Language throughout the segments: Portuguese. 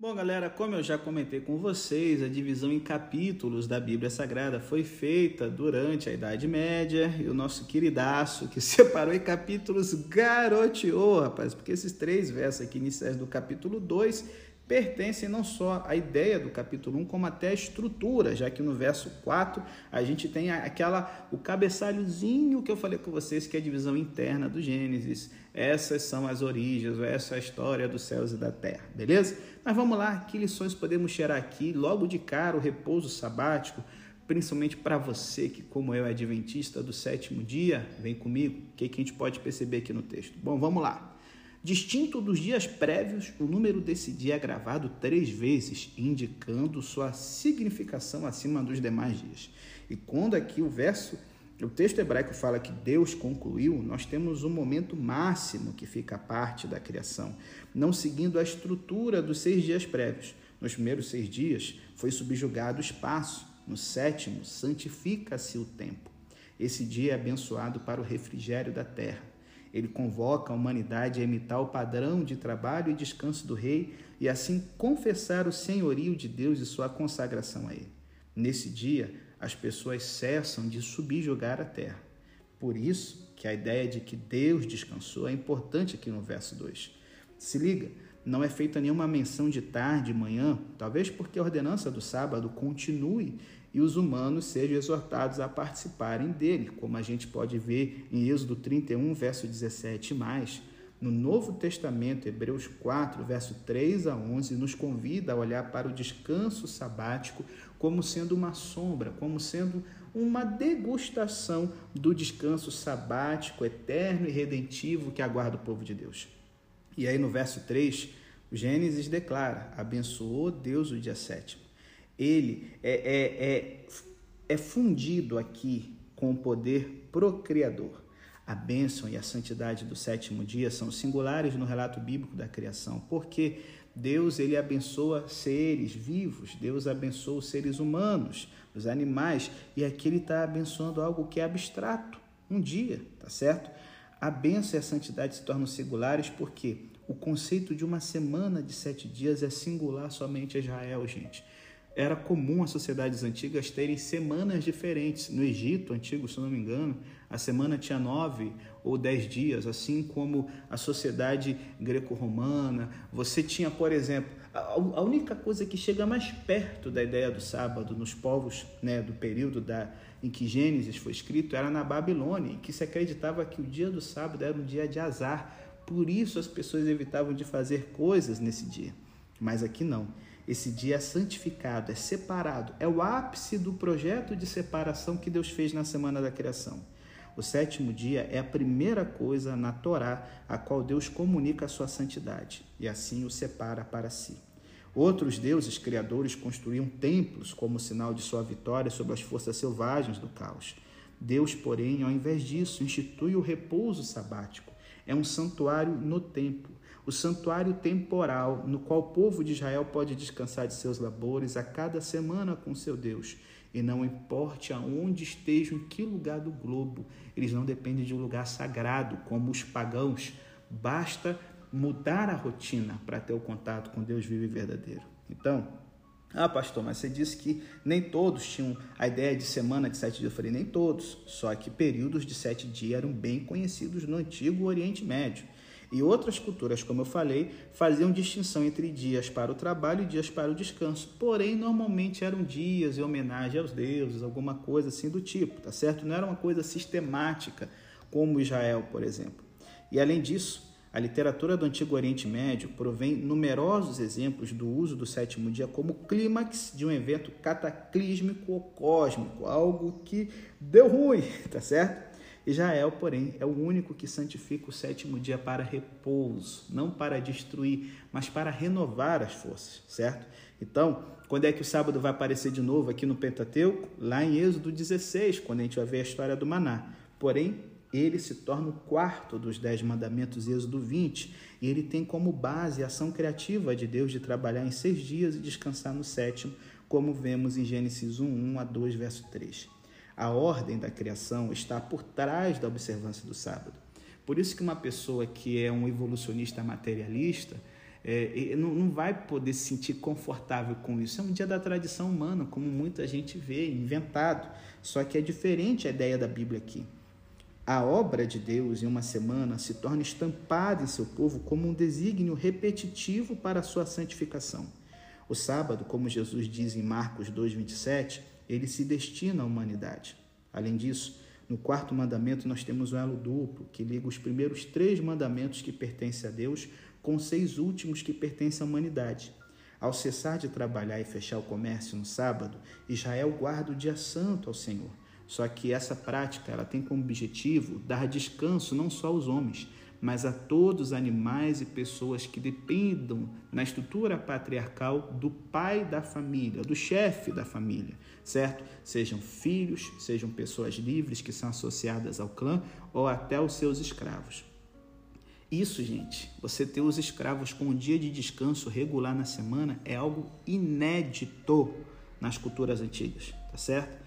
Bom, galera, como eu já comentei com vocês, a divisão em capítulos da Bíblia Sagrada foi feita durante a Idade Média e o nosso queridaço que separou em capítulos garoteou, rapaz, porque esses três versos aqui iniciais do capítulo 2 pertencem não só à ideia do capítulo 1, como até à estrutura, já que no verso 4 a gente tem aquela o cabeçalhozinho que eu falei com vocês, que é a divisão interna do Gênesis. Essas são as origens, essa é a história dos céus e da terra, beleza? Mas vamos lá, que lições podemos tirar aqui? Logo de cara, o repouso sabático, principalmente para você que, como eu, é adventista do sétimo dia, vem comigo, o que, que a gente pode perceber aqui no texto? Bom, vamos lá. Distinto dos dias prévios, o número desse dia é gravado três vezes, indicando sua significação acima dos demais dias. E quando aqui o verso, o texto hebraico fala que Deus concluiu, nós temos um momento máximo que fica a parte da criação, não seguindo a estrutura dos seis dias prévios. Nos primeiros seis dias foi subjugado o espaço, no sétimo santifica-se o tempo. Esse dia é abençoado para o refrigério da terra. Ele convoca a humanidade a imitar o padrão de trabalho e descanso do rei e assim confessar o senhorio de Deus e sua consagração a ele. Nesse dia, as pessoas cessam de subjugar a terra. Por isso que a ideia de que Deus descansou é importante aqui no verso 2. Se liga, não é feita nenhuma menção de tarde, manhã, talvez porque a ordenança do sábado continue e os humanos sejam exortados a participarem dele, como a gente pode ver em Êxodo 31, verso 17 mais. No Novo Testamento, Hebreus 4, verso 3 a 11, nos convida a olhar para o descanso sabático como sendo uma sombra, como sendo uma degustação do descanso sabático eterno e redentivo que aguarda o povo de Deus. E aí no verso 3, o Gênesis declara: abençoou Deus o dia sétimo ele é, é, é, é fundido aqui com o poder procriador. A bênção e a santidade do sétimo dia são singulares no relato bíblico da criação, porque Deus ele abençoa seres vivos, Deus abençoa os seres humanos, os animais, e aqui ele está abençoando algo que é abstrato, um dia, tá certo? A bênção e a santidade se tornam singulares porque o conceito de uma semana de sete dias é singular somente a Israel, gente era comum as sociedades antigas terem semanas diferentes. No Egito antigo, se não me engano, a semana tinha nove ou dez dias, assim como a sociedade greco-romana. Você tinha, por exemplo, a única coisa que chega mais perto da ideia do sábado nos povos né, do período da, em que Gênesis foi escrito era na Babilônia, em que se acreditava que o dia do sábado era um dia de azar. Por isso as pessoas evitavam de fazer coisas nesse dia. Mas aqui não. Esse dia é santificado, é separado, é o ápice do projeto de separação que Deus fez na semana da criação. O sétimo dia é a primeira coisa na Torá a qual Deus comunica a sua santidade e assim o separa para si. Outros deuses criadores construíam templos como sinal de sua vitória sobre as forças selvagens do caos. Deus, porém, ao invés disso, institui o repouso sabático. É um santuário no templo o santuário temporal no qual o povo de Israel pode descansar de seus labores a cada semana com seu Deus. E não importe aonde estejam, em que lugar do globo, eles não dependem de um lugar sagrado, como os pagãos. Basta mudar a rotina para ter o contato com Deus vivo e verdadeiro. Então, ah, pastor, mas você disse que nem todos tinham a ideia de semana de sete dias. Eu falei, nem todos, só que períodos de sete dias eram bem conhecidos no antigo Oriente Médio. E outras culturas, como eu falei, faziam distinção entre dias para o trabalho e dias para o descanso. Porém, normalmente eram dias em homenagem aos deuses, alguma coisa assim do tipo, tá certo? Não era uma coisa sistemática, como Israel, por exemplo. E além disso, a literatura do Antigo Oriente Médio provém numerosos exemplos do uso do sétimo dia como clímax de um evento cataclísmico ou cósmico, algo que deu ruim, tá certo? Israel, porém, é o único que santifica o sétimo dia para repouso, não para destruir, mas para renovar as forças, certo? Então, quando é que o sábado vai aparecer de novo aqui no Pentateuco? Lá em Êxodo 16, quando a gente vai ver a história do maná. Porém, ele se torna o quarto dos dez mandamentos, Êxodo 20, e ele tem como base a ação criativa de Deus de trabalhar em seis dias e descansar no sétimo, como vemos em Gênesis 1, 1 a 2, verso 3. A ordem da criação está por trás da observância do sábado. Por isso que uma pessoa que é um evolucionista materialista, é, não, não vai poder se sentir confortável com isso. É um dia da tradição humana, como muita gente vê, inventado. Só que é diferente a ideia da Bíblia aqui. A obra de Deus em uma semana se torna estampada em seu povo como um desígnio repetitivo para a sua santificação. O sábado, como Jesus diz em Marcos 2,27, ele se destina à humanidade. Além disso, no quarto mandamento nós temos um elo duplo que liga os primeiros três mandamentos que pertencem a Deus com seis últimos que pertencem à humanidade. Ao cessar de trabalhar e fechar o comércio no sábado, Israel guarda o dia santo ao Senhor. Só que essa prática ela tem como objetivo dar descanso não só aos homens, mas a todos os animais e pessoas que dependam na estrutura patriarcal do pai da família, do chefe da família, certo? Sejam filhos, sejam pessoas livres que são associadas ao clã ou até os seus escravos. Isso, gente, você ter os escravos com um dia de descanso regular na semana é algo inédito nas culturas antigas, tá certo?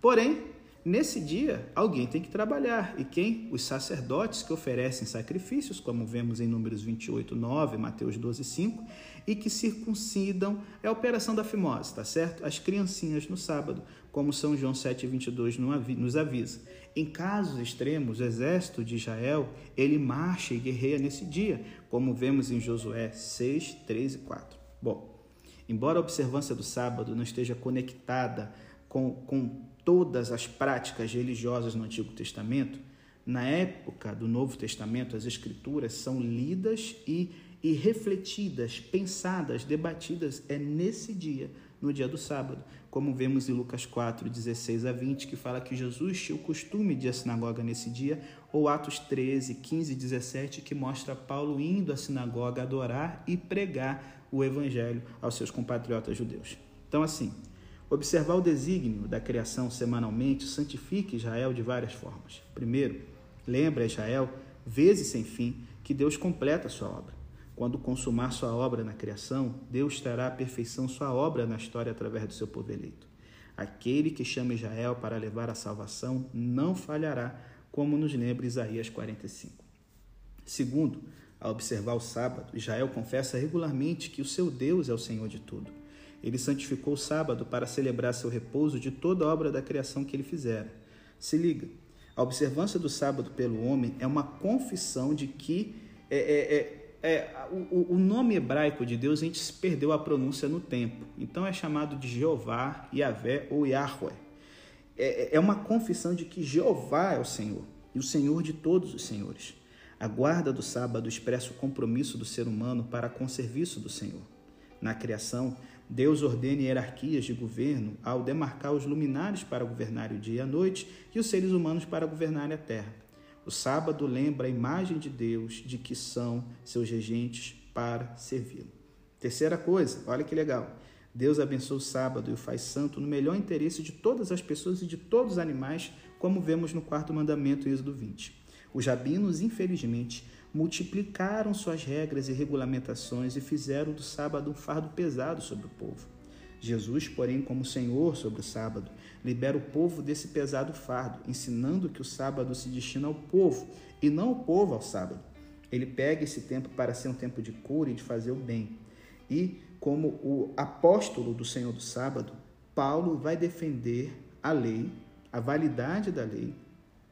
Porém, nesse dia alguém tem que trabalhar. E quem? Os sacerdotes que oferecem sacrifícios, como vemos em Números 28, 9, Mateus 12, 5, e que circuncidam. É a operação da fimose, tá certo? As criancinhas no sábado, como São João 7, 22 nos avisa. Em casos extremos, o exército de Israel, ele marcha e guerreia nesse dia, como vemos em Josué 6, 3 e 4. Bom, embora a observância do sábado não esteja conectada com, com todas as práticas religiosas no Antigo Testamento, na época do Novo Testamento, as Escrituras são lidas e, e refletidas, pensadas, debatidas é nesse dia no dia do sábado, como vemos em Lucas 4, 16 a 20, que fala que Jesus tinha o costume de ir à sinagoga nesse dia, ou Atos 13, 15 e 17, que mostra Paulo indo à sinagoga adorar e pregar o evangelho aos seus compatriotas judeus. Então, assim, observar o desígnio da criação semanalmente santifica Israel de várias formas. Primeiro, lembra Israel, vezes sem fim, que Deus completa a sua obra. Quando consumar sua obra na criação, Deus trará à perfeição sua obra na história através do seu povo eleito. Aquele que chama Israel para levar a salvação não falhará, como nos lembra Isaías 45. Segundo, ao observar o sábado, Israel confessa regularmente que o seu Deus é o Senhor de tudo. Ele santificou o sábado para celebrar seu repouso de toda a obra da criação que ele fizera. Se liga, a observância do sábado pelo homem é uma confissão de que é, é, é é, o, o, nome hebraico de Deus a gente perdeu a pronúncia no tempo. Então é chamado de Jeová, Yahvé ou Yahweh. É, é uma confissão de que Jeová é o Senhor e o Senhor de todos os senhores. A guarda do sábado expressa o compromisso do ser humano para com o serviço do Senhor. Na criação, Deus ordena hierarquias de governo ao demarcar os luminares para governar o dia e a noite e os seres humanos para governar a terra. O sábado lembra a imagem de Deus de que são seus regentes para servi-lo. Terceira coisa, olha que legal. Deus abençoa o sábado e o faz santo no melhor interesse de todas as pessoas e de todos os animais, como vemos no quarto mandamento, Êxodo 20. Os rabinos, infelizmente, multiplicaram suas regras e regulamentações e fizeram do sábado um fardo pesado sobre o povo. Jesus, porém, como Senhor sobre o sábado, libera o povo desse pesado fardo, ensinando que o sábado se destina ao povo e não o povo ao sábado. Ele pega esse tempo para ser um tempo de cura e de fazer o bem. E, como o apóstolo do Senhor do sábado, Paulo vai defender a lei, a validade da lei,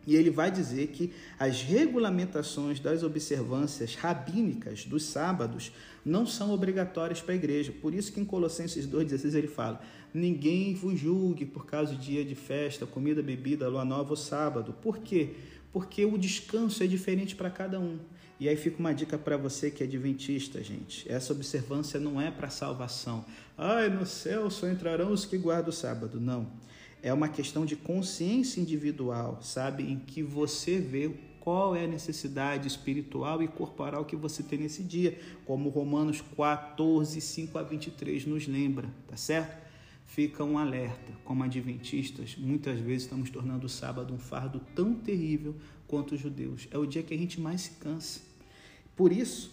e ele vai dizer que as regulamentações das observâncias rabínicas dos sábados não são obrigatórias para a igreja. Por isso que em Colossenses 2,16 ele fala: Ninguém vos julgue por causa do dia de festa, comida, bebida, lua nova ou sábado. Por quê? Porque o descanso é diferente para cada um. E aí fica uma dica para você que é adventista, gente. Essa observância não é para salvação. Ai, no céu só entrarão os que guardam o sábado. Não é uma questão de consciência individual, sabe? Em que você vê qual é a necessidade espiritual e corporal que você tem nesse dia, como Romanos 14, 5 a 23 nos lembra, tá certo? Fica um alerta, como adventistas, muitas vezes estamos tornando o sábado um fardo tão terrível quanto os judeus. É o dia que a gente mais se cansa. Por isso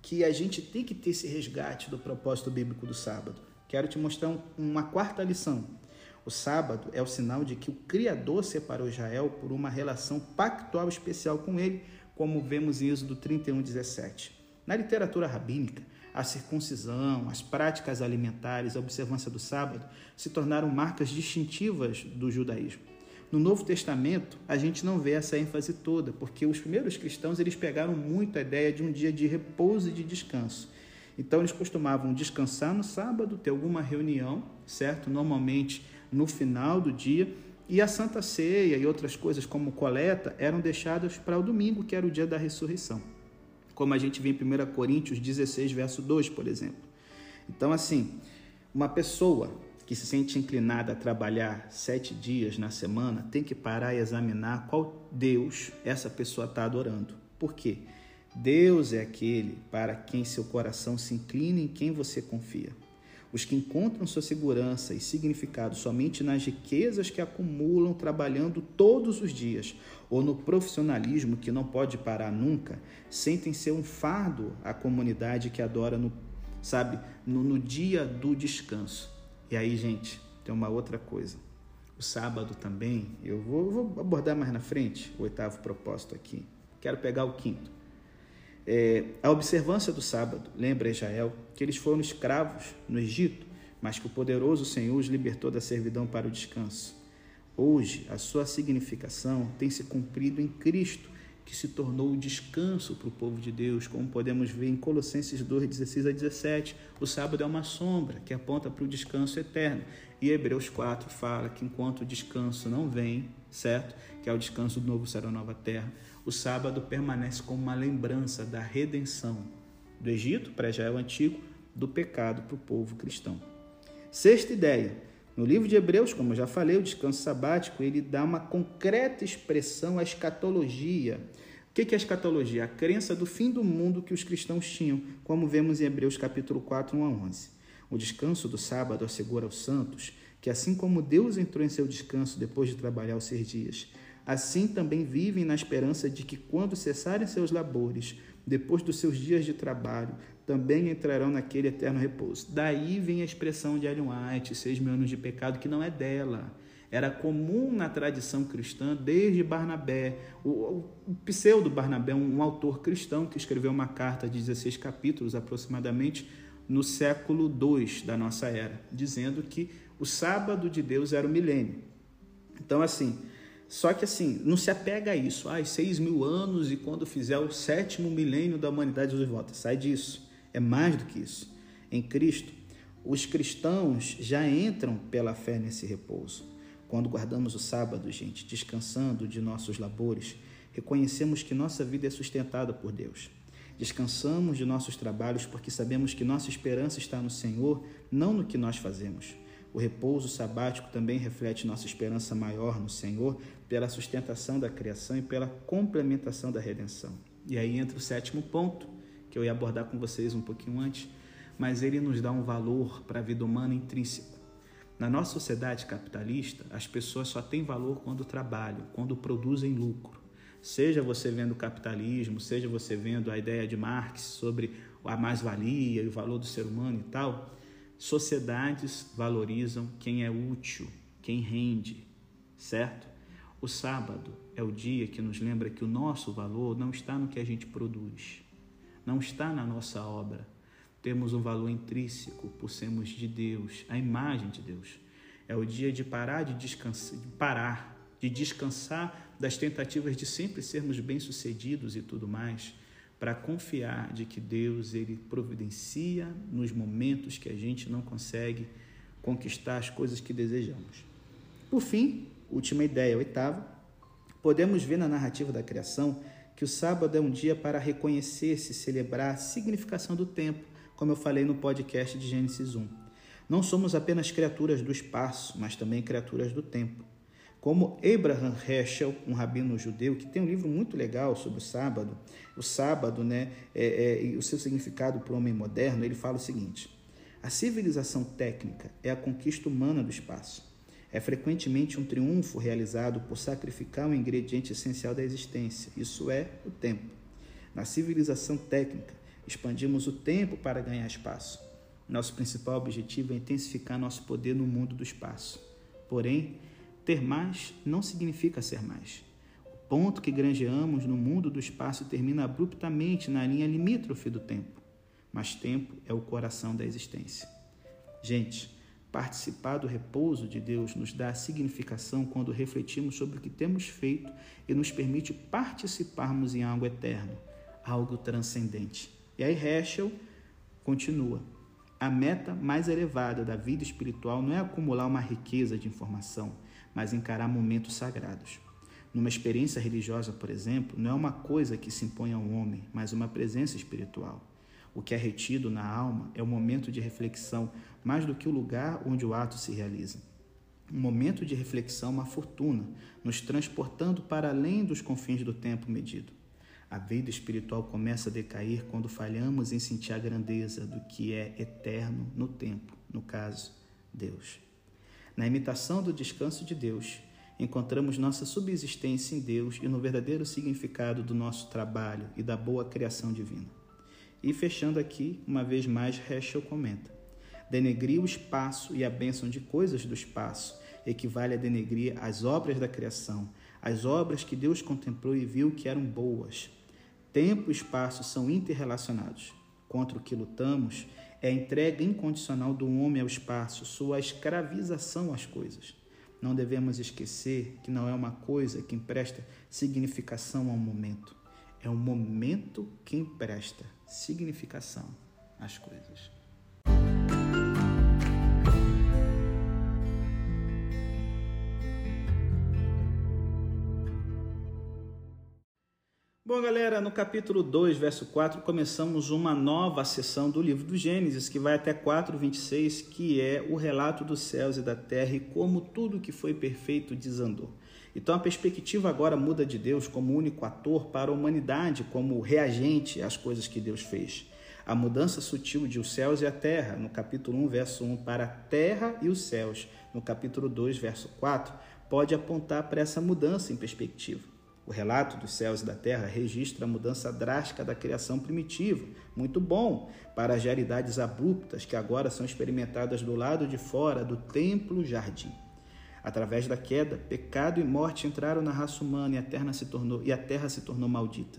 que a gente tem que ter esse resgate do propósito bíblico do sábado. Quero te mostrar uma quarta lição o sábado é o sinal de que o Criador separou Israel por uma relação pactual especial com ele, como vemos em Êxodo 31, 17. Na literatura rabínica, a circuncisão, as práticas alimentares, a observância do sábado se tornaram marcas distintivas do judaísmo. No Novo Testamento, a gente não vê essa ênfase toda, porque os primeiros cristãos eles pegaram muito a ideia de um dia de repouso e de descanso. Então eles costumavam descansar no sábado, ter alguma reunião, certo? Normalmente no final do dia, e a Santa Ceia e outras coisas como coleta eram deixadas para o domingo, que era o dia da ressurreição. Como a gente vê em 1 Coríntios 16, verso 2, por exemplo. Então, assim, uma pessoa que se sente inclinada a trabalhar sete dias na semana tem que parar e examinar qual Deus essa pessoa está adorando. Por quê? Deus é aquele para quem seu coração se inclina e em quem você confia. Os que encontram sua segurança e significado somente nas riquezas que acumulam trabalhando todos os dias ou no profissionalismo que não pode parar nunca, sentem ser um fardo à comunidade que adora no, sabe, no, no dia do descanso. E aí, gente, tem uma outra coisa. O sábado também, eu vou, vou abordar mais na frente o oitavo propósito aqui. Quero pegar o quinto. É, a observância do sábado lembra Israel que eles foram escravos no Egito, mas que o poderoso Senhor os libertou da servidão para o descanso. Hoje, a sua significação tem se cumprido em Cristo, que se tornou o descanso para o povo de Deus, como podemos ver em Colossenses 2, 16 a 17. O sábado é uma sombra que aponta para o descanso eterno. E Hebreus 4 fala que enquanto o descanso não vem, certo? Que é o descanso do novo céu e nova terra, o sábado permanece como uma lembrança da redenção do Egito, pré-Israel antigo, do pecado para o povo cristão. Sexta ideia. No livro de Hebreus, como eu já falei, o descanso sabático, ele dá uma concreta expressão à escatologia. O que é a escatologia? A crença do fim do mundo que os cristãos tinham, como vemos em Hebreus capítulo 4, 1 a 11. O descanso do sábado assegura aos santos que assim como Deus entrou em seu descanso depois de trabalhar os seis dias, Assim também vivem na esperança de que, quando cessarem seus labores, depois dos seus dias de trabalho, também entrarão naquele eterno repouso. Daí vem a expressão de Ellen White, seis mil anos de pecado, que não é dela. Era comum na tradição cristã desde Barnabé. O, o, pseudo Barnabé, um, um autor cristão que escreveu uma carta de 16 capítulos aproximadamente no século II da nossa era, dizendo que o sábado de Deus era o milênio. Então, assim, só que assim, não se apega a isso. Ah, seis mil anos e quando fizer o sétimo milênio da humanidade, Jesus volta. Sai disso. É mais do que isso. Em Cristo, os cristãos já entram pela fé nesse repouso. Quando guardamos o sábado, gente, descansando de nossos labores, reconhecemos que nossa vida é sustentada por Deus. Descansamos de nossos trabalhos porque sabemos que nossa esperança está no Senhor, não no que nós fazemos. O repouso sabático também reflete nossa esperança maior no Senhor pela sustentação da criação e pela complementação da redenção. E aí entra o sétimo ponto, que eu ia abordar com vocês um pouquinho antes, mas ele nos dá um valor para a vida humana intrínseco. Na nossa sociedade capitalista, as pessoas só têm valor quando trabalham, quando produzem lucro. Seja você vendo o capitalismo, seja você vendo a ideia de Marx sobre a mais-valia e o valor do ser humano e tal, Sociedades valorizam quem é útil, quem rende, certo? O sábado é o dia que nos lembra que o nosso valor não está no que a gente produz, não está na nossa obra. Temos um valor intrínseco por sermos de Deus, a imagem de Deus. É o dia de parar de descansar, de parar, de descansar das tentativas de sempre sermos bem-sucedidos e tudo mais para confiar de que Deus ele providencia nos momentos que a gente não consegue conquistar as coisas que desejamos. Por fim, última ideia, oitava, podemos ver na narrativa da criação que o sábado é um dia para reconhecer-se, celebrar a significação do tempo, como eu falei no podcast de Gênesis 1. Não somos apenas criaturas do espaço, mas também criaturas do tempo. Como Abraham Heschel, um rabino judeu, que tem um livro muito legal sobre o sábado, o sábado né, é, é, e o seu significado para o homem moderno, ele fala o seguinte: a civilização técnica é a conquista humana do espaço. É frequentemente um triunfo realizado por sacrificar um ingrediente essencial da existência, isso é, o tempo. Na civilização técnica, expandimos o tempo para ganhar espaço. Nosso principal objetivo é intensificar nosso poder no mundo do espaço. Porém, ter mais não significa ser mais. O ponto que granjeamos no mundo do espaço termina abruptamente na linha limítrofe do tempo. mas tempo é o coração da existência. Gente, participar do repouso de Deus nos dá significação quando refletimos sobre o que temos feito e nos permite participarmos em algo eterno, algo transcendente. E aí Heschel continua. A meta mais elevada da vida espiritual não é acumular uma riqueza de informação, mas encarar momentos sagrados. Numa experiência religiosa, por exemplo, não é uma coisa que se impõe ao homem, mas uma presença espiritual. O que é retido na alma é o momento de reflexão, mais do que o lugar onde o ato se realiza. Um momento de reflexão, uma fortuna, nos transportando para além dos confins do tempo medido. A vida espiritual começa a decair quando falhamos em sentir a grandeza do que é eterno no tempo, no caso, Deus. Na imitação do descanso de Deus, encontramos nossa subsistência em Deus e no verdadeiro significado do nosso trabalho e da boa criação divina. E fechando aqui, uma vez mais, Heschel comenta: denegrir o espaço e a bênção de coisas do espaço equivale a denegrir as obras da criação, as obras que Deus contemplou e viu que eram boas. Tempo e espaço são interrelacionados. Contra o que lutamos é a entrega incondicional do homem ao espaço, sua escravização às coisas. Não devemos esquecer que não é uma coisa que empresta significação ao momento. É o momento que empresta significação às coisas. Bom, galera, no capítulo 2, verso 4, começamos uma nova sessão do livro do Gênesis, que vai até 4:26, que é o relato dos céus e da terra e como tudo que foi perfeito desandou. Então a perspectiva agora muda de Deus como único ator para a humanidade como reagente às coisas que Deus fez. A mudança sutil de os céus e a terra, no capítulo 1, verso 1, para a terra e os céus, no capítulo 2, verso 4, pode apontar para essa mudança em perspectiva. O relato dos céus e da terra registra a mudança drástica da criação primitiva, muito bom para as realidades abruptas que agora são experimentadas do lado de fora do templo-jardim. Através da queda, pecado e morte entraram na raça humana e a terra se tornou, e a terra se tornou maldita.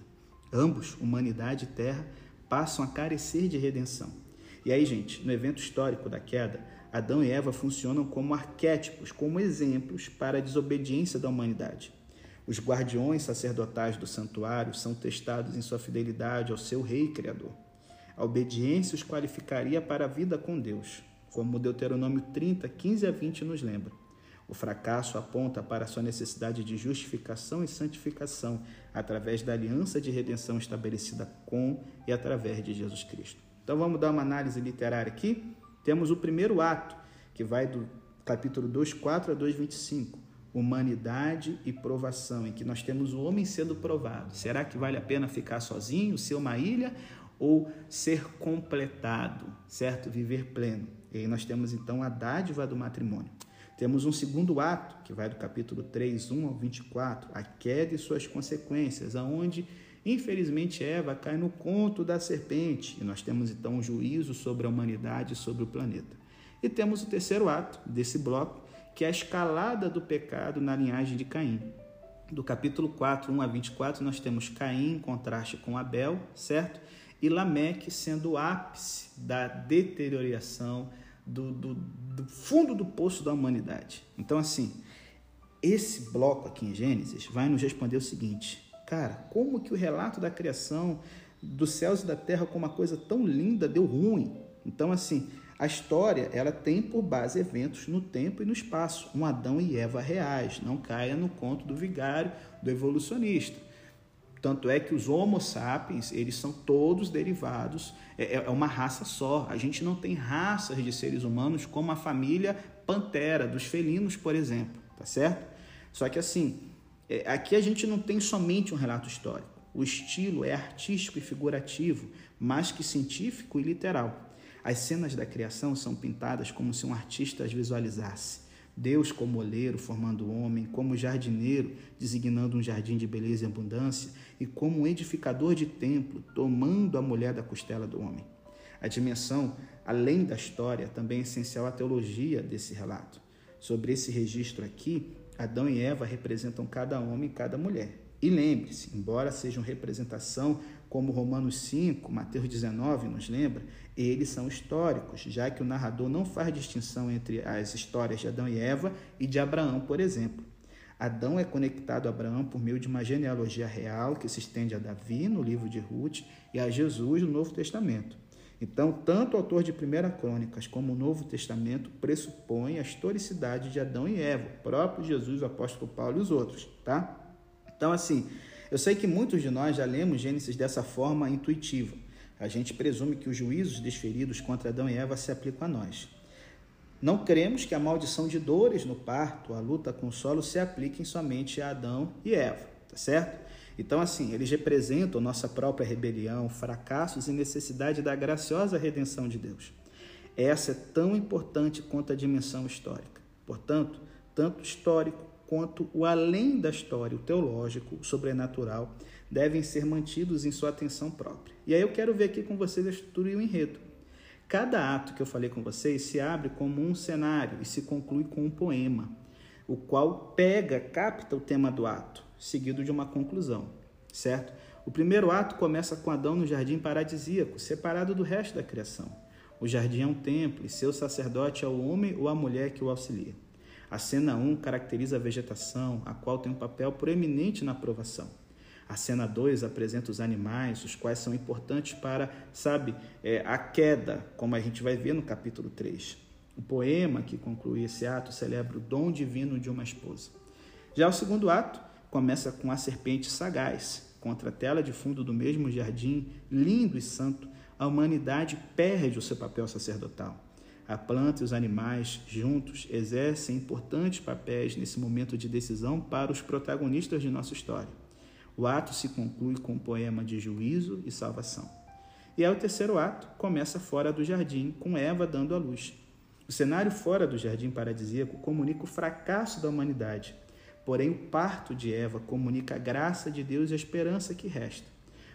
Ambos, humanidade e terra, passam a carecer de redenção. E aí, gente, no evento histórico da queda, Adão e Eva funcionam como arquétipos, como exemplos para a desobediência da humanidade. Os guardiões sacerdotais do santuário são testados em sua fidelidade ao seu rei criador. A obediência os qualificaria para a vida com Deus, como Deuteronômio 30, 15 a 20 nos lembra. O fracasso aponta para sua necessidade de justificação e santificação através da aliança de redenção estabelecida com e através de Jesus Cristo. Então vamos dar uma análise literária aqui. Temos o primeiro ato, que vai do capítulo 2, 4 a 2, 25. Humanidade e provação, em que nós temos o homem sendo provado. Será que vale a pena ficar sozinho, ser uma ilha, ou ser completado, certo? Viver pleno. E aí nós temos então a dádiva do matrimônio. Temos um segundo ato, que vai do capítulo 3, 1 ao 24, a queda e suas consequências, aonde, infelizmente, Eva cai no conto da serpente, e nós temos então um juízo sobre a humanidade e sobre o planeta. E temos o terceiro ato desse bloco, que é a escalada do pecado na linhagem de Caim. Do capítulo 4, 1 a 24, nós temos Caim em contraste com Abel, certo? E Lameque sendo o ápice da deterioração, do, do, do fundo do poço da humanidade. Então, assim, esse bloco aqui em Gênesis vai nos responder o seguinte: cara, como que o relato da criação dos céus e da terra como uma coisa tão linda deu ruim? Então, assim, a história ela tem por base eventos no tempo e no espaço, um Adão e Eva reais. Não caia no conto do vigário, do evolucionista. Tanto é que os Homo sapiens, eles são todos derivados, é, é, uma raça só. A gente não tem raças de seres humanos como a família Pantera, dos felinos, por exemplo, tá certo? Só que assim, é, aqui a gente não tem somente um relato histórico. O estilo é artístico e figurativo, mais que científico e literal. As cenas da criação são pintadas como se um artista as visualizasse. Deus como oleiro formando o homem, como jardineiro designando um jardim de beleza e abundância, e como um edificador de templo tomando a mulher da costela do homem. A dimensão, além da história, também é essencial à teologia desse relato. Sobre esse registro aqui, Adão e Eva representam cada homem e cada mulher. E lembre-se, embora sejam representação como Romanos 5, Mateus 19 nos lembra, eles são históricos, já que o narrador não faz distinção entre as histórias de Adão e Eva e de Abraão, por exemplo. Adão é conectado a Abraão por meio de uma genealogia real que se estende a Davi no livro de Ruth e a Jesus no Novo Testamento. Então, tanto o autor de Primeira Crônicas como o Novo Testamento pressupõem a historicidade de Adão e Eva, próprio Jesus, o apóstolo Paulo e os outros, tá? Então, assim, eu sei que muitos de nós já lemos Gênesis dessa forma intuitiva. A gente presume que os juízos desferidos contra Adão e Eva se aplicam a nós. Não cremos que a maldição de dores no parto, a luta com o solo, se apliquem somente a Adão e Eva, tá certo? Então, assim, eles representam nossa própria rebelião, fracassos e necessidade da graciosa redenção de Deus. Essa é tão importante quanto a dimensão histórica. Portanto, tanto histórico quanto o além da história, o teológico, o sobrenatural, devem ser mantidos em sua atenção própria. E aí eu quero ver aqui com vocês a estrutura e o enredo. Cada ato que eu falei com vocês se abre como um cenário e se conclui com um poema, o qual pega, capta o tema do ato, seguido de uma conclusão, certo? O primeiro ato começa com Adão no jardim paradisíaco, separado do resto da criação. O jardim é um templo e seu sacerdote é o homem ou a mulher que o auxilia. A cena 1 caracteriza a vegetação, a qual tem um papel proeminente na aprovação. A cena 2 apresenta os animais, os quais são importantes para, sabe, é, a queda, como a gente vai ver no capítulo 3. O poema que conclui esse ato celebra o dom divino de uma esposa. Já o segundo ato começa com a serpente sagaz. Contra a tela de fundo do mesmo jardim, lindo e santo, a humanidade perde o seu papel sacerdotal. A planta e os animais, juntos, exercem importantes papéis nesse momento de decisão para os protagonistas de nossa história. O ato se conclui com um poema de juízo e salvação. E aí o terceiro ato começa fora do jardim, com Eva dando a luz. O cenário fora do jardim paradisíaco comunica o fracasso da humanidade. Porém, o parto de Eva comunica a graça de Deus e a esperança que resta.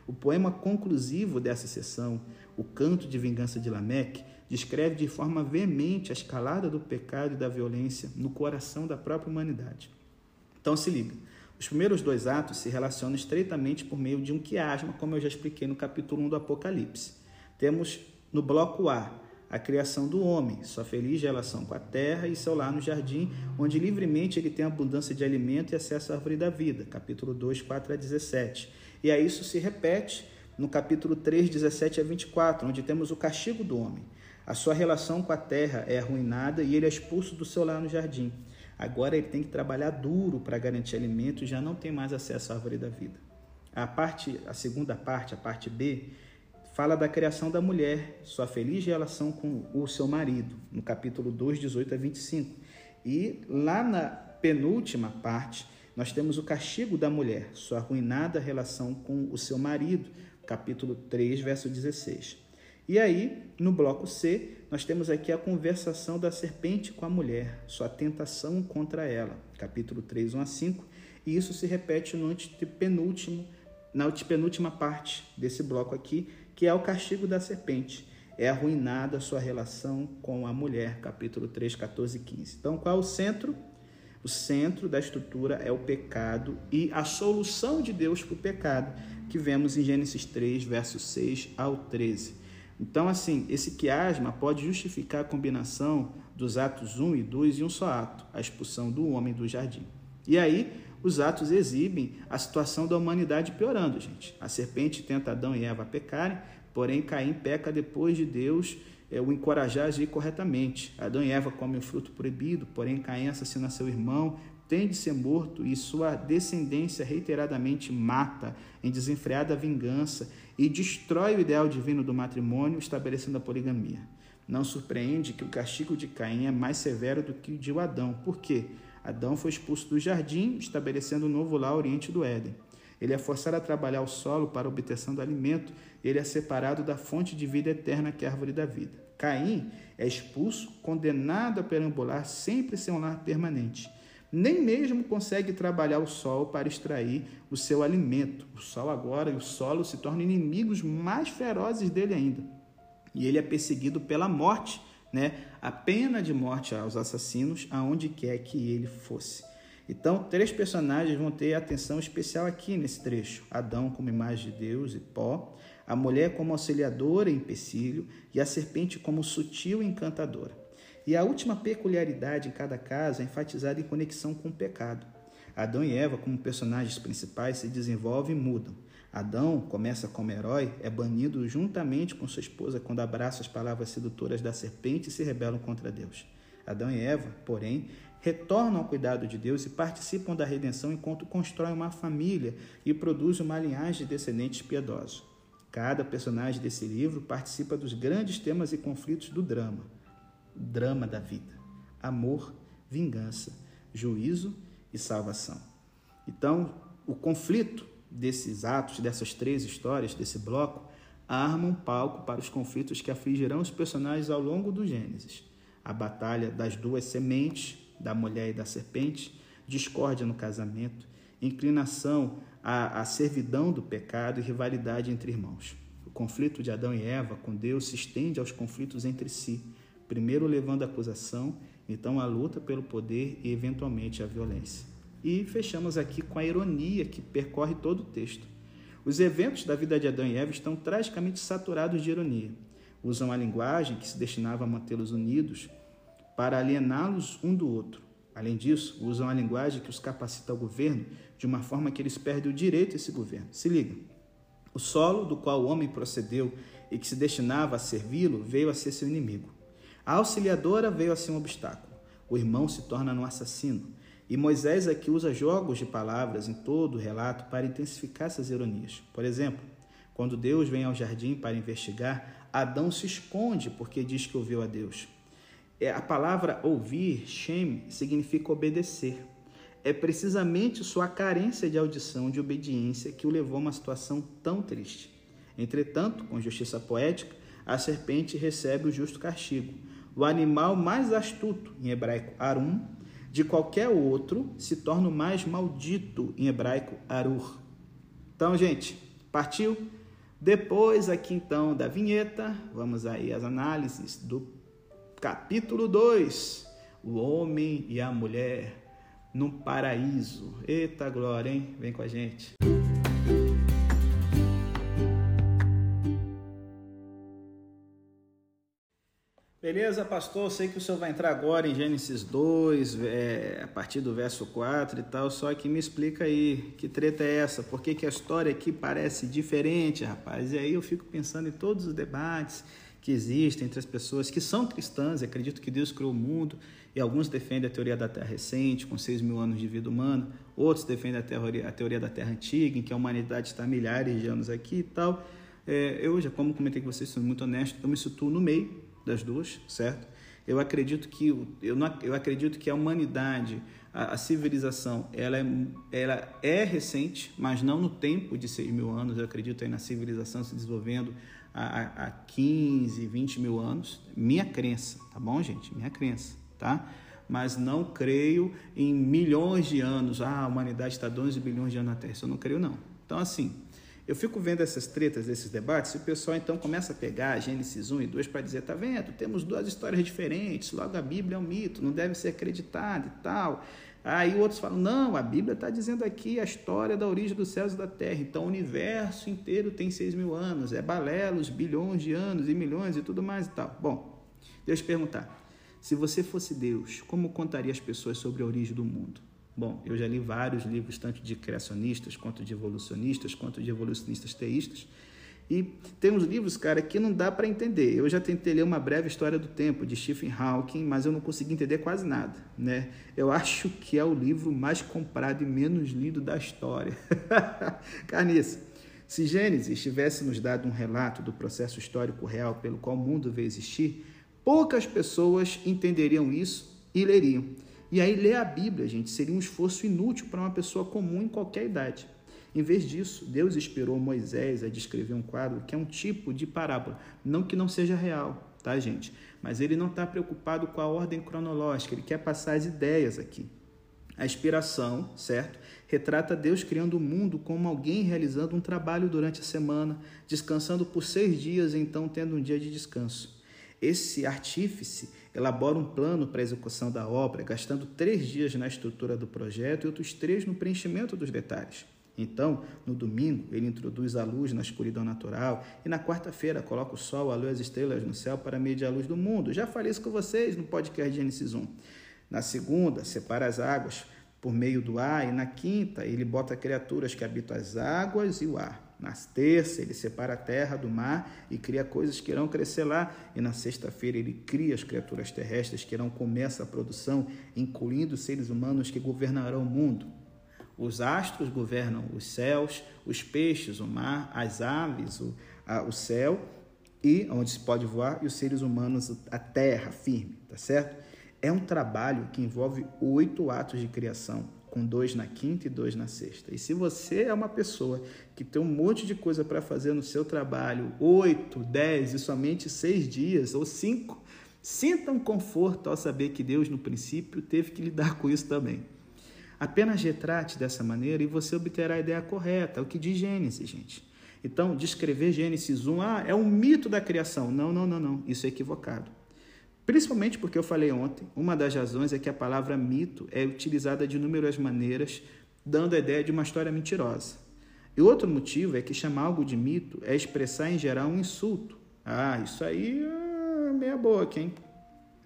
O poema conclusivo dessa sessão, O Canto de Vingança de Lameque, descreve de forma veemente a escalada do pecado e da violência no coração da própria humanidade. Então se liga. Os primeiros dois atos se relacionam estreitamente por meio de um quiasma, como eu já expliquei no capítulo 1 do Apocalipse. Temos no bloco A a criação do homem, sua feliz relação com a terra e seu lar no jardim, onde livremente ele tem abundância de alimento e acesso à árvore da vida, capítulo 2, 4 a 17. E aí isso se repete no capítulo 3, 17 a 24, onde temos o castigo do homem. A sua relação com a terra é arruinada e ele é expulso do seu lar no jardim. Agora ele tem que trabalhar duro para garantir alimento e já não tem mais acesso à árvore da vida. A parte, a segunda parte, a parte B, fala da criação da mulher, sua feliz relação com o seu marido, no capítulo 2, 18 a 25. E lá na penúltima parte, nós temos o castigo da mulher, sua arruinada relação com o seu marido, capítulo 3, verso 16. E aí, no bloco C, nós temos aqui a conversação da serpente com a mulher, sua tentação contra ela, capítulo 3, 1 a 5, e isso se repete no antepenúltimo, na antepenúltima parte desse bloco aqui, que é o castigo da serpente. É arruinada a sua relação com a mulher, capítulo 3, 14 e 15. Então, qual é o centro? O centro da estrutura é o pecado e a solução de Deus para o pecado, que vemos em Gênesis 3, versos 6 ao 13. Então, assim, esse quiasma pode justificar a combinação dos atos 1 e 2 em um só ato, a expulsão do homem do jardim. E aí, os atos exibem a situação da humanidade piorando, gente. A serpente tenta Adão e Eva pecarem, porém Caim peca depois de Deus é, o encorajar a agir corretamente. Adão e Eva comem o fruto proibido, porém Caim assassina seu irmão, tem de ser morto e sua descendência reiteradamente mata em desenfreada vingança e destrói o ideal divino do matrimônio, estabelecendo a poligamia. Não surpreende que o castigo de Caim é mais severo do que o de Adão. Por quê? Adão foi expulso do jardim, estabelecendo um novo lar oriente do Éden. Ele é forçado a trabalhar o solo para a obtenção do alimento, ele é separado da fonte de vida eterna que é a árvore da vida. Caim é expulso, condenado a perambular sempre sem um lar permanente nem mesmo consegue trabalhar o sol para extrair o seu alimento. O sol agora e o solo se tornam inimigos mais ferozes dele ainda. E ele é perseguido pela morte, né? A pena de morte aos assassinos aonde quer que ele fosse. Então, três personagens vão ter atenção especial aqui nesse trecho: Adão como imagem de Deus e pó, a mulher como auxiliadora e empecilho, e a serpente como sutil encantadora. E a última peculiaridade em cada caso é enfatizada em conexão com o pecado. Adão e Eva, como personagens principais, se desenvolvem e mudam. Adão começa como herói, é banido juntamente com sua esposa quando abraça as palavras sedutoras da serpente e se rebelam contra Deus. Adão e Eva, porém, retornam ao cuidado de Deus e participam da redenção enquanto constroem uma família e produzem uma linhagem de descendentes piedosos. Cada personagem desse livro participa dos grandes temas e conflitos do drama. Drama da vida: amor, vingança, juízo e salvação. Então, o conflito desses atos, dessas três histórias, desse bloco, arma um palco para os conflitos que afligirão os personagens ao longo do Gênesis. A batalha das duas sementes, da mulher e da serpente, discórdia no casamento, inclinação à, à servidão do pecado e rivalidade entre irmãos. O conflito de Adão e Eva com Deus se estende aos conflitos entre si, primeiro levando a acusação, então a luta pelo poder e eventualmente a violência. E fechamos aqui com a ironia que percorre todo o texto. Os eventos da vida de Adão e Eva estão tragicamente saturados de ironia. Usam a linguagem que se destinava a mantê-los unidos para aliená-los um do outro. Além disso, usam a linguagem que os capacita ao governo de uma forma que eles perdem o direito a esse governo. Se liga. O solo do qual o homem procedeu e que se destinava a servi-lo veio a ser seu inimigo. A auxiliadora veio a ser um obstáculo. O irmão se torna um assassino. E Moisés aqui usa jogos de palavras em todo o relato para intensificar essas ironias. Por exemplo, quando Deus vem ao jardim para investigar, Adão se esconde porque diz que ouviu a Deus. É, a palavra ouvir, Shem, significa obedecer. É precisamente sua carência de audição, de obediência, que o levou a uma situação tão triste. Entretanto, com justiça poética, a serpente recebe o justo castigo. O animal mais astuto, em hebraico arum, de qualquer outro se torna o mais maldito, em hebraico, arur. Então, gente, partiu? Depois aqui então da vinheta, vamos aí às análises do capítulo 2, o homem e a mulher no paraíso. Eita glória, hein? Vem com a gente. Beleza, pastor? Sei que o senhor vai entrar agora em Gênesis 2, é, a partir do verso 4 e tal, só que me explica aí, que treta é essa? Por que, que a história aqui parece diferente, rapaz? E aí eu fico pensando em todos os debates que existem entre as pessoas que são cristãs, acredito que Deus criou o mundo, e alguns defendem a teoria da Terra recente, com 6 mil anos de vida humana, outros defendem a teoria, a teoria da Terra antiga, em que a humanidade está há milhares de anos aqui e tal. É, eu já, como comentei com vocês, sou muito honesto, eu me situo no meio, das duas, certo? Eu acredito que eu, não, eu acredito que a humanidade, a, a, civilização, ela é, ela é recente, mas não no tempo de 6 mil anos. Eu acredito aí na civilização se desenvolvendo há, há 15, 20 mil anos. Minha crença, tá bom, gente? Minha crença, tá? Mas não creio em milhões de anos. Ah, a humanidade está 12 bilhões de anos na Terra. Isso eu não creio, não. Então, assim, eu fico vendo essas tretas, esses debates, e o pessoal então começa a pegar Gênesis 1 e 2 para dizer, tá vendo, temos duas histórias diferentes, logo a Bíblia é um mito, não deve ser acreditada e tal. Aí outros falam, não, a Bíblia está dizendo aqui a história da origem dos céus e da terra, então o universo inteiro tem 6 mil anos, é balelos, bilhões de anos e milhões e tudo mais e tal. Bom, te perguntar, se você fosse Deus, como contaria as pessoas sobre a origem do mundo? Bom, eu já li vários livros, tanto de criacionistas, quanto de evolucionistas, quanto de evolucionistas teístas. E tem uns livros, cara, que não dá para entender. Eu já tentei ler uma breve história do tempo de Stephen Hawking, mas eu não consegui entender quase nada, né? Eu acho que é o livro mais comprado e menos lido da história. Carniça. Se Gênesis tivesse nos dado um relato do processo histórico real pelo qual o mundo veio existir, poucas pessoas entenderiam isso e leriam. E aí, ler a Bíblia, gente, seria um esforço inútil para uma pessoa comum em qualquer idade. Em vez disso, Deus inspirou Moisés a descrever um quadro que é um tipo de parábola. Não que não seja real, tá, gente? Mas ele não está preocupado com a ordem cronológica, ele quer passar as ideias aqui. A inspiração, certo? Retrata Deus criando o mundo como alguém realizando um trabalho durante a semana, descansando por seis dias então tendo um dia de descanso. Esse artífice elabora um plano para a execução da obra, gastando três dias na estrutura do projeto e outros três no preenchimento dos detalhes. Então, no domingo, ele introduz a luz na escuridão natural e na quarta-feira coloca o sol, a luz e as estrelas no céu para medir a luz do mundo. Já falei isso com vocês no podcast Gênesis 1. Na segunda, separa as águas por meio do ar e na quinta, ele bota criaturas que habitam as águas e o ar. Na terça, ele separa a terra do mar e cria coisas que irão crescer lá. E na sexta-feira, ele cria as criaturas terrestres que irão começar a produção, incluindo seres humanos que governarão o mundo. Os astros governam os céus, os peixes, o mar, as aves, o, a, o céu, e onde se pode voar, e os seres humanos, a terra firme, tá certo? É um trabalho que envolve oito atos de criação com dois na quinta e dois na sexta. E se você é uma pessoa que tem um monte de coisa para fazer no seu trabalho, oito, dez e somente seis dias ou cinco, sinta um conforto ao saber que Deus, no princípio, teve que lidar com isso também. Apenas retrate dessa maneira e você obterá a ideia correta, é o que diz Gênesis, gente. Então, descrever Gênesis 1, ah, é um mito da criação. Não, não, não, não. Isso é equivocado. Principalmente porque eu falei ontem, uma das razões é que a palavra mito é utilizada de inúmeras maneiras, dando a ideia de uma história mentirosa. E outro motivo é que chamar algo de mito é expressar em geral um insulto. Ah, isso aí é meia boca, hein?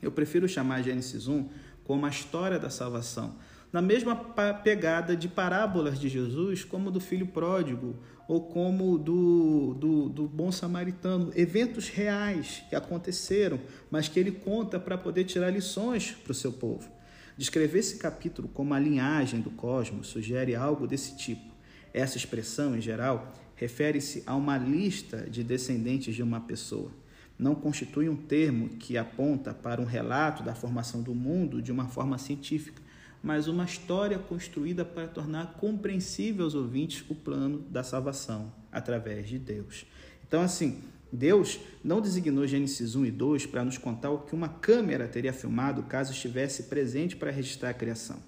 Eu prefiro chamar Gênesis 1 como a história da salvação, na mesma pegada de parábolas de Jesus, como do filho pródigo ou como do, do, do bom samaritano, eventos reais que aconteceram, mas que ele conta para poder tirar lições para o seu povo. Descrever esse capítulo como a linhagem do cosmos sugere algo desse tipo. Essa expressão, em geral, refere-se a uma lista de descendentes de uma pessoa. Não constitui um termo que aponta para um relato da formação do mundo de uma forma científica mas uma história construída para tornar compreensível aos ouvintes o plano da salvação através de Deus. Então, assim, Deus não designou Gênesis 1 e 2 para nos contar o que uma câmera teria filmado caso estivesse presente para registrar a criação.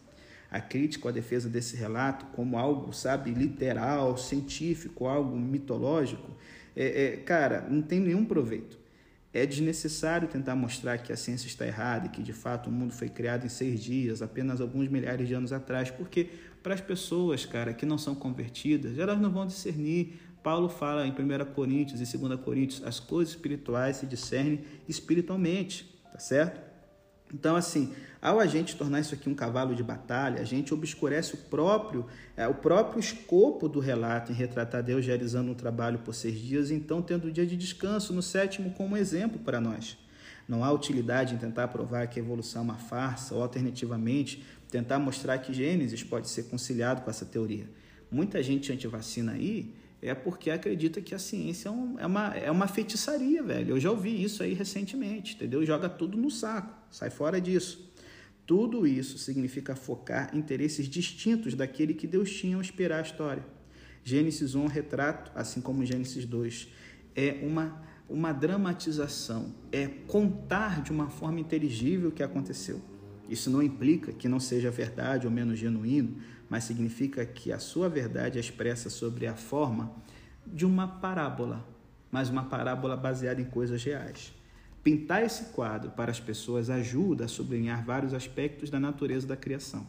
A crítica ou a defesa desse relato como algo, sabe, literal, científico, algo mitológico, é, é, cara, não tem nenhum proveito. É desnecessário tentar mostrar que a ciência está errada e que de fato o mundo foi criado em seis dias, apenas alguns milhares de anos atrás, porque para as pessoas, cara, que não são convertidas, elas não vão discernir. Paulo fala em 1 Coríntios e 2 Coríntios, as coisas espirituais se discernem espiritualmente, tá certo? Então, assim, ao a gente tornar isso aqui um cavalo de batalha, a gente obscurece o próprio, é, o próprio escopo do relato em retratar Deus realizando um trabalho por seis dias, então tendo o dia de descanso no sétimo como exemplo para nós. Não há utilidade em tentar provar que a evolução é uma farsa, ou alternativamente, tentar mostrar que Gênesis pode ser conciliado com essa teoria. Muita gente anti-vacina aí é porque acredita que a ciência é, um, é, uma, é uma feitiçaria, velho. Eu já ouvi isso aí recentemente, entendeu? Joga tudo no saco, sai fora disso. Tudo isso significa focar interesses distintos daquele que Deus tinha ao inspirar a história. Gênesis 1 retrato, assim como Gênesis 2, é uma, uma dramatização, é contar de uma forma inteligível o que aconteceu. Isso não implica que não seja verdade ou menos genuíno, mas significa que a sua verdade é expressa sobre a forma de uma parábola, mas uma parábola baseada em coisas reais. Pintar esse quadro para as pessoas ajuda a sublinhar vários aspectos da natureza da criação.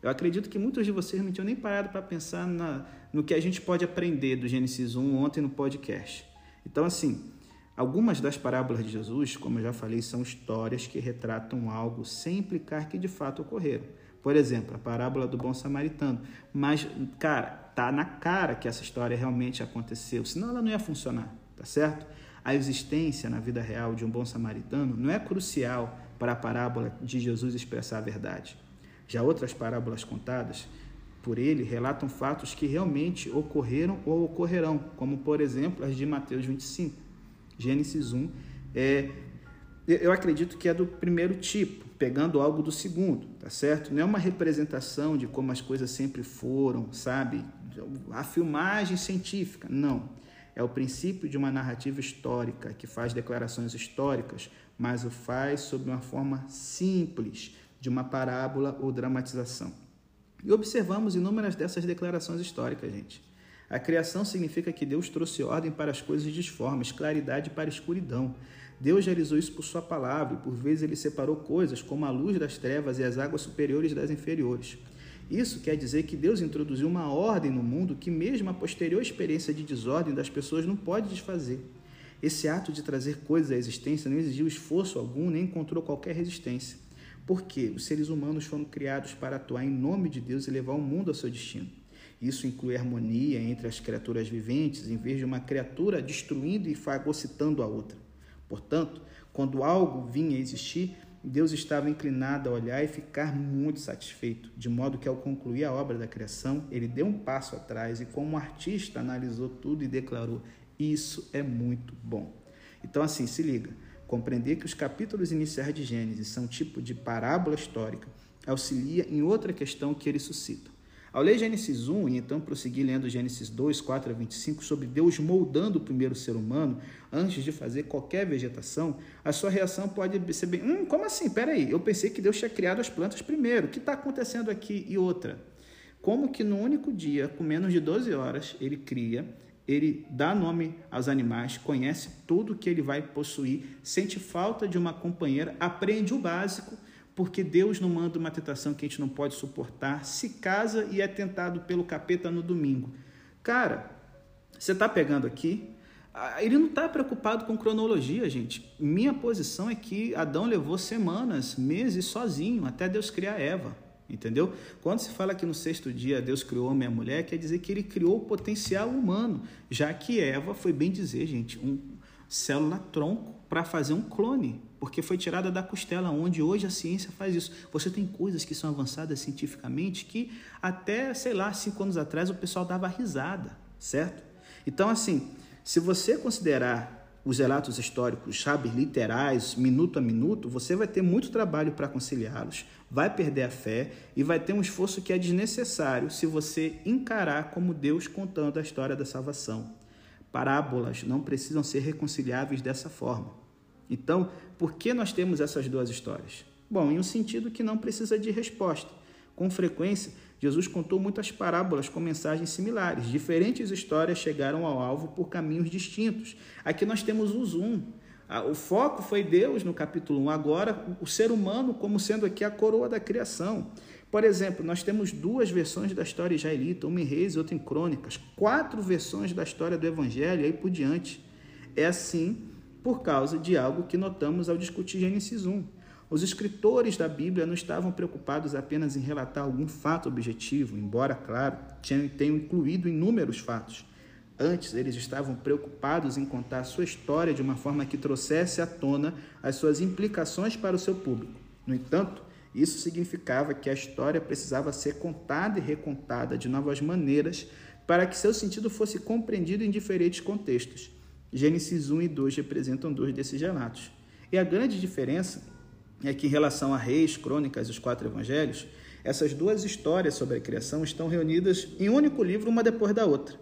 Eu acredito que muitos de vocês não tinham nem parado para pensar na, no que a gente pode aprender do Gênesis 1 ontem no podcast. Então, assim, algumas das parábolas de Jesus, como eu já falei, são histórias que retratam algo sem implicar que de fato ocorreram. Por exemplo, a parábola do bom samaritano. Mas, cara, tá na cara que essa história realmente aconteceu, senão ela não ia funcionar, tá certo? A existência na vida real de um bom samaritano não é crucial para a parábola de Jesus expressar a verdade. Já outras parábolas contadas por ele relatam fatos que realmente ocorreram ou ocorrerão, como por exemplo as de Mateus 25. Gênesis 1 é eu acredito que é do primeiro tipo, pegando algo do segundo, tá certo? Não é uma representação de como as coisas sempre foram, sabe? A filmagem científica, não. É o princípio de uma narrativa histórica que faz declarações históricas, mas o faz sob uma forma simples, de uma parábola ou dramatização. E observamos inúmeras dessas declarações históricas, gente. A criação significa que Deus trouxe ordem para as coisas disformes, claridade para a escuridão. Deus realizou isso por sua palavra, e por vezes ele separou coisas como a luz das trevas e as águas superiores das inferiores. Isso quer dizer que Deus introduziu uma ordem no mundo que, mesmo a posterior experiência de desordem das pessoas, não pode desfazer. Esse ato de trazer coisas à existência não exigiu esforço algum nem encontrou qualquer resistência. Porque os seres humanos foram criados para atuar em nome de Deus e levar o mundo ao seu destino. Isso inclui harmonia entre as criaturas viventes, em vez de uma criatura destruindo e fagocitando a outra. Portanto, quando algo vinha a existir, Deus estava inclinado a olhar e ficar muito satisfeito, de modo que, ao concluir a obra da criação, ele deu um passo atrás e, como artista, analisou tudo e declarou: isso é muito bom. Então, assim, se liga. Compreender que os capítulos iniciais de Gênesis são tipo de parábola histórica auxilia em outra questão que ele suscita. Ao ler Gênesis 1 e então prosseguir lendo Gênesis 2, 4 a 25 sobre Deus moldando o primeiro ser humano antes de fazer qualquer vegetação, a sua reação pode ser bem: hum, como assim? Peraí, eu pensei que Deus tinha criado as plantas primeiro. O que está acontecendo aqui? E outra, como que no único dia, com menos de 12 horas, ele cria ele dá nome aos animais, conhece tudo que ele vai possuir, sente falta de uma companheira, aprende o básico, porque Deus não manda uma tentação que a gente não pode suportar, se casa e é tentado pelo capeta no domingo. Cara, você está pegando aqui? Ele não está preocupado com cronologia, gente. Minha posição é que Adão levou semanas, meses sozinho, até Deus criar Eva. Entendeu? Quando se fala que no sexto dia Deus criou homem e mulher, quer dizer que ele criou o potencial humano, já que Eva foi bem dizer, gente, um célula tronco para fazer um clone, porque foi tirada da costela, onde hoje a ciência faz isso. Você tem coisas que são avançadas cientificamente que até, sei lá, cinco anos atrás o pessoal dava risada, certo? Então, assim, se você considerar os relatos históricos, sabe, literais, minuto a minuto, você vai ter muito trabalho para conciliá-los, vai perder a fé e vai ter um esforço que é desnecessário se você encarar como Deus contando a história da salvação. Parábolas não precisam ser reconciliáveis dessa forma. Então, por que nós temos essas duas histórias? Bom, em um sentido que não precisa de resposta. Com frequência, Jesus contou muitas parábolas com mensagens similares. Diferentes histórias chegaram ao alvo por caminhos distintos. Aqui nós temos o zoom. O foco foi Deus no capítulo 1, agora o ser humano como sendo aqui a coroa da criação. Por exemplo, nós temos duas versões da história israelita, uma em Reis e outra em Crônicas, quatro versões da história do Evangelho e aí por diante. É assim por causa de algo que notamos ao discutir Gênesis 1. Os escritores da Bíblia não estavam preocupados apenas em relatar algum fato objetivo, embora, claro, tenham incluído inúmeros fatos. Antes, eles estavam preocupados em contar sua história de uma forma que trouxesse à tona as suas implicações para o seu público. No entanto, isso significava que a história precisava ser contada e recontada de novas maneiras para que seu sentido fosse compreendido em diferentes contextos. Gênesis 1 e 2 representam dois desses relatos. E a grande diferença é que, em relação a Reis, Crônicas e os quatro evangelhos, essas duas histórias sobre a criação estão reunidas em um único livro, uma depois da outra.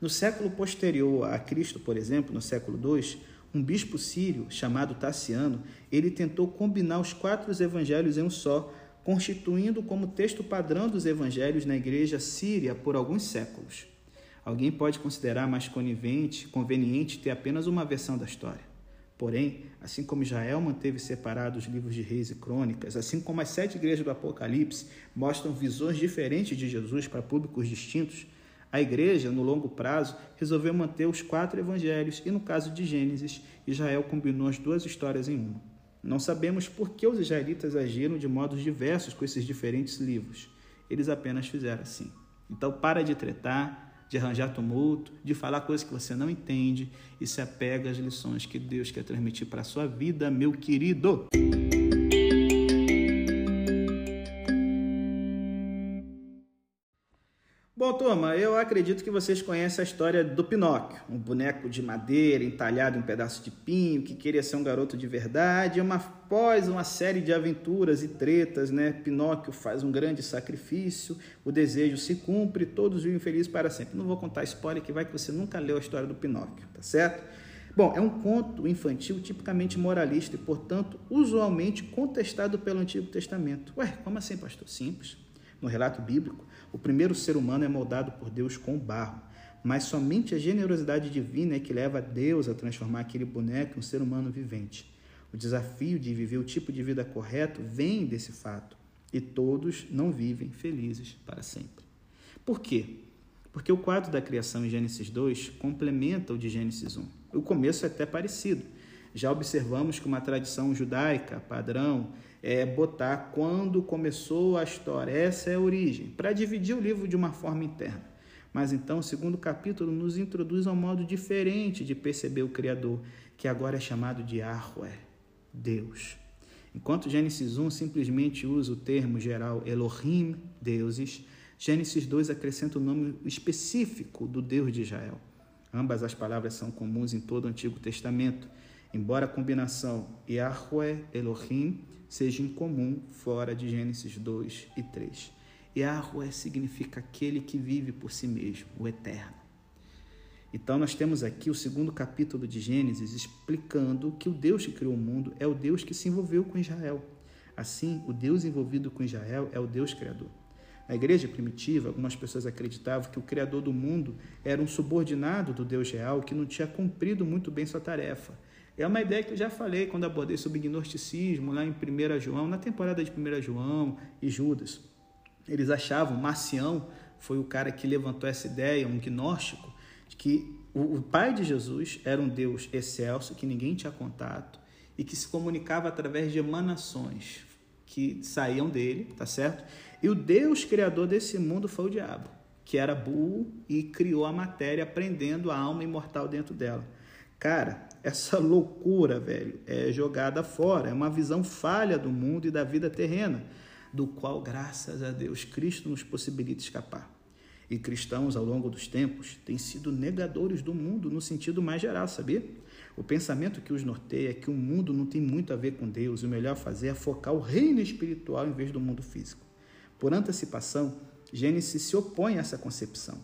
No século posterior a Cristo, por exemplo, no século II, um bispo sírio chamado Tassiano, ele tentou combinar os quatro evangelhos em um só, constituindo como texto padrão dos evangelhos na igreja síria por alguns séculos. Alguém pode considerar mais conivente, conveniente ter apenas uma versão da história. Porém, assim como Israel manteve separados os livros de reis e crônicas, assim como as sete igrejas do Apocalipse mostram visões diferentes de Jesus para públicos distintos, a igreja, no longo prazo, resolveu manter os quatro evangelhos e, no caso de Gênesis, Israel combinou as duas histórias em uma. Não sabemos por que os israelitas agiram de modos diversos com esses diferentes livros. Eles apenas fizeram assim. Então, para de tretar, de arranjar tumulto, de falar coisas que você não entende e se apega às lições que Deus quer transmitir para a sua vida, meu querido. Bom, turma, eu acredito que vocês conhecem a história do Pinóquio, um boneco de madeira entalhado em um pedaço de pinho que queria ser um garoto de verdade. Uma, após uma série de aventuras e tretas, né, Pinóquio faz um grande sacrifício, o desejo se cumpre, todos vivem felizes para sempre. Não vou contar spoiler que vai que você nunca leu a história do Pinóquio, tá certo? Bom, é um conto infantil tipicamente moralista e, portanto, usualmente contestado pelo Antigo Testamento. Ué, como assim, pastor? Simples. No relato bíblico, o primeiro ser humano é moldado por Deus com barro. mas somente a generosidade divina é que leva Deus a transformar aquele boneco em um ser humano vivente. O desafio de viver o tipo de vida correto vem desse fato, e todos não vivem felizes para sempre. Por quê? Porque o quadro da criação em Gênesis 2 complementa o de Gênesis 1. O começo é até parecido. Já observamos que uma tradição judaica padrão é botar quando começou a história, essa é a origem, para dividir o livro de uma forma interna. Mas então o segundo capítulo nos introduz a um modo diferente de perceber o Criador, que agora é chamado de Yahweh, Deus. Enquanto Gênesis 1 simplesmente usa o termo geral Elohim, deuses, Gênesis 2 acrescenta o nome específico do Deus de Israel. Ambas as palavras são comuns em todo o Antigo Testamento, embora a combinação Yahweh Elohim seja incomum fora de Gênesis 2 e 3. Yahweh significa aquele que vive por si mesmo, o eterno. Então, nós temos aqui o segundo capítulo de Gênesis explicando que o Deus que criou o mundo é o Deus que se envolveu com Israel. Assim, o Deus envolvido com Israel é o Deus criador. Na igreja primitiva, algumas pessoas acreditavam que o Criador do mundo era um subordinado do Deus real que não tinha cumprido muito bem sua tarefa. É uma ideia que eu já falei quando abordei sobre gnosticismo, lá em 1 João, na temporada de 1 João e Judas. Eles achavam, Marcião foi o cara que levantou essa ideia, um gnóstico, de que o pai de Jesus era um Deus excelso, que ninguém tinha contato, e que se comunicava através de emanações que saíam dele, tá certo? E o Deus criador desse mundo foi o diabo, que era burro e criou a matéria, prendendo a alma imortal dentro dela. Cara, essa loucura, velho, é jogada fora, é uma visão falha do mundo e da vida terrena, do qual, graças a Deus, Cristo nos possibilita escapar. E cristãos, ao longo dos tempos, têm sido negadores do mundo no sentido mais geral, sabia? O pensamento que os norteia é que o mundo não tem muito a ver com Deus e o melhor fazer é focar o reino espiritual em vez do mundo físico. Por antecipação, Gênesis se opõe a essa concepção.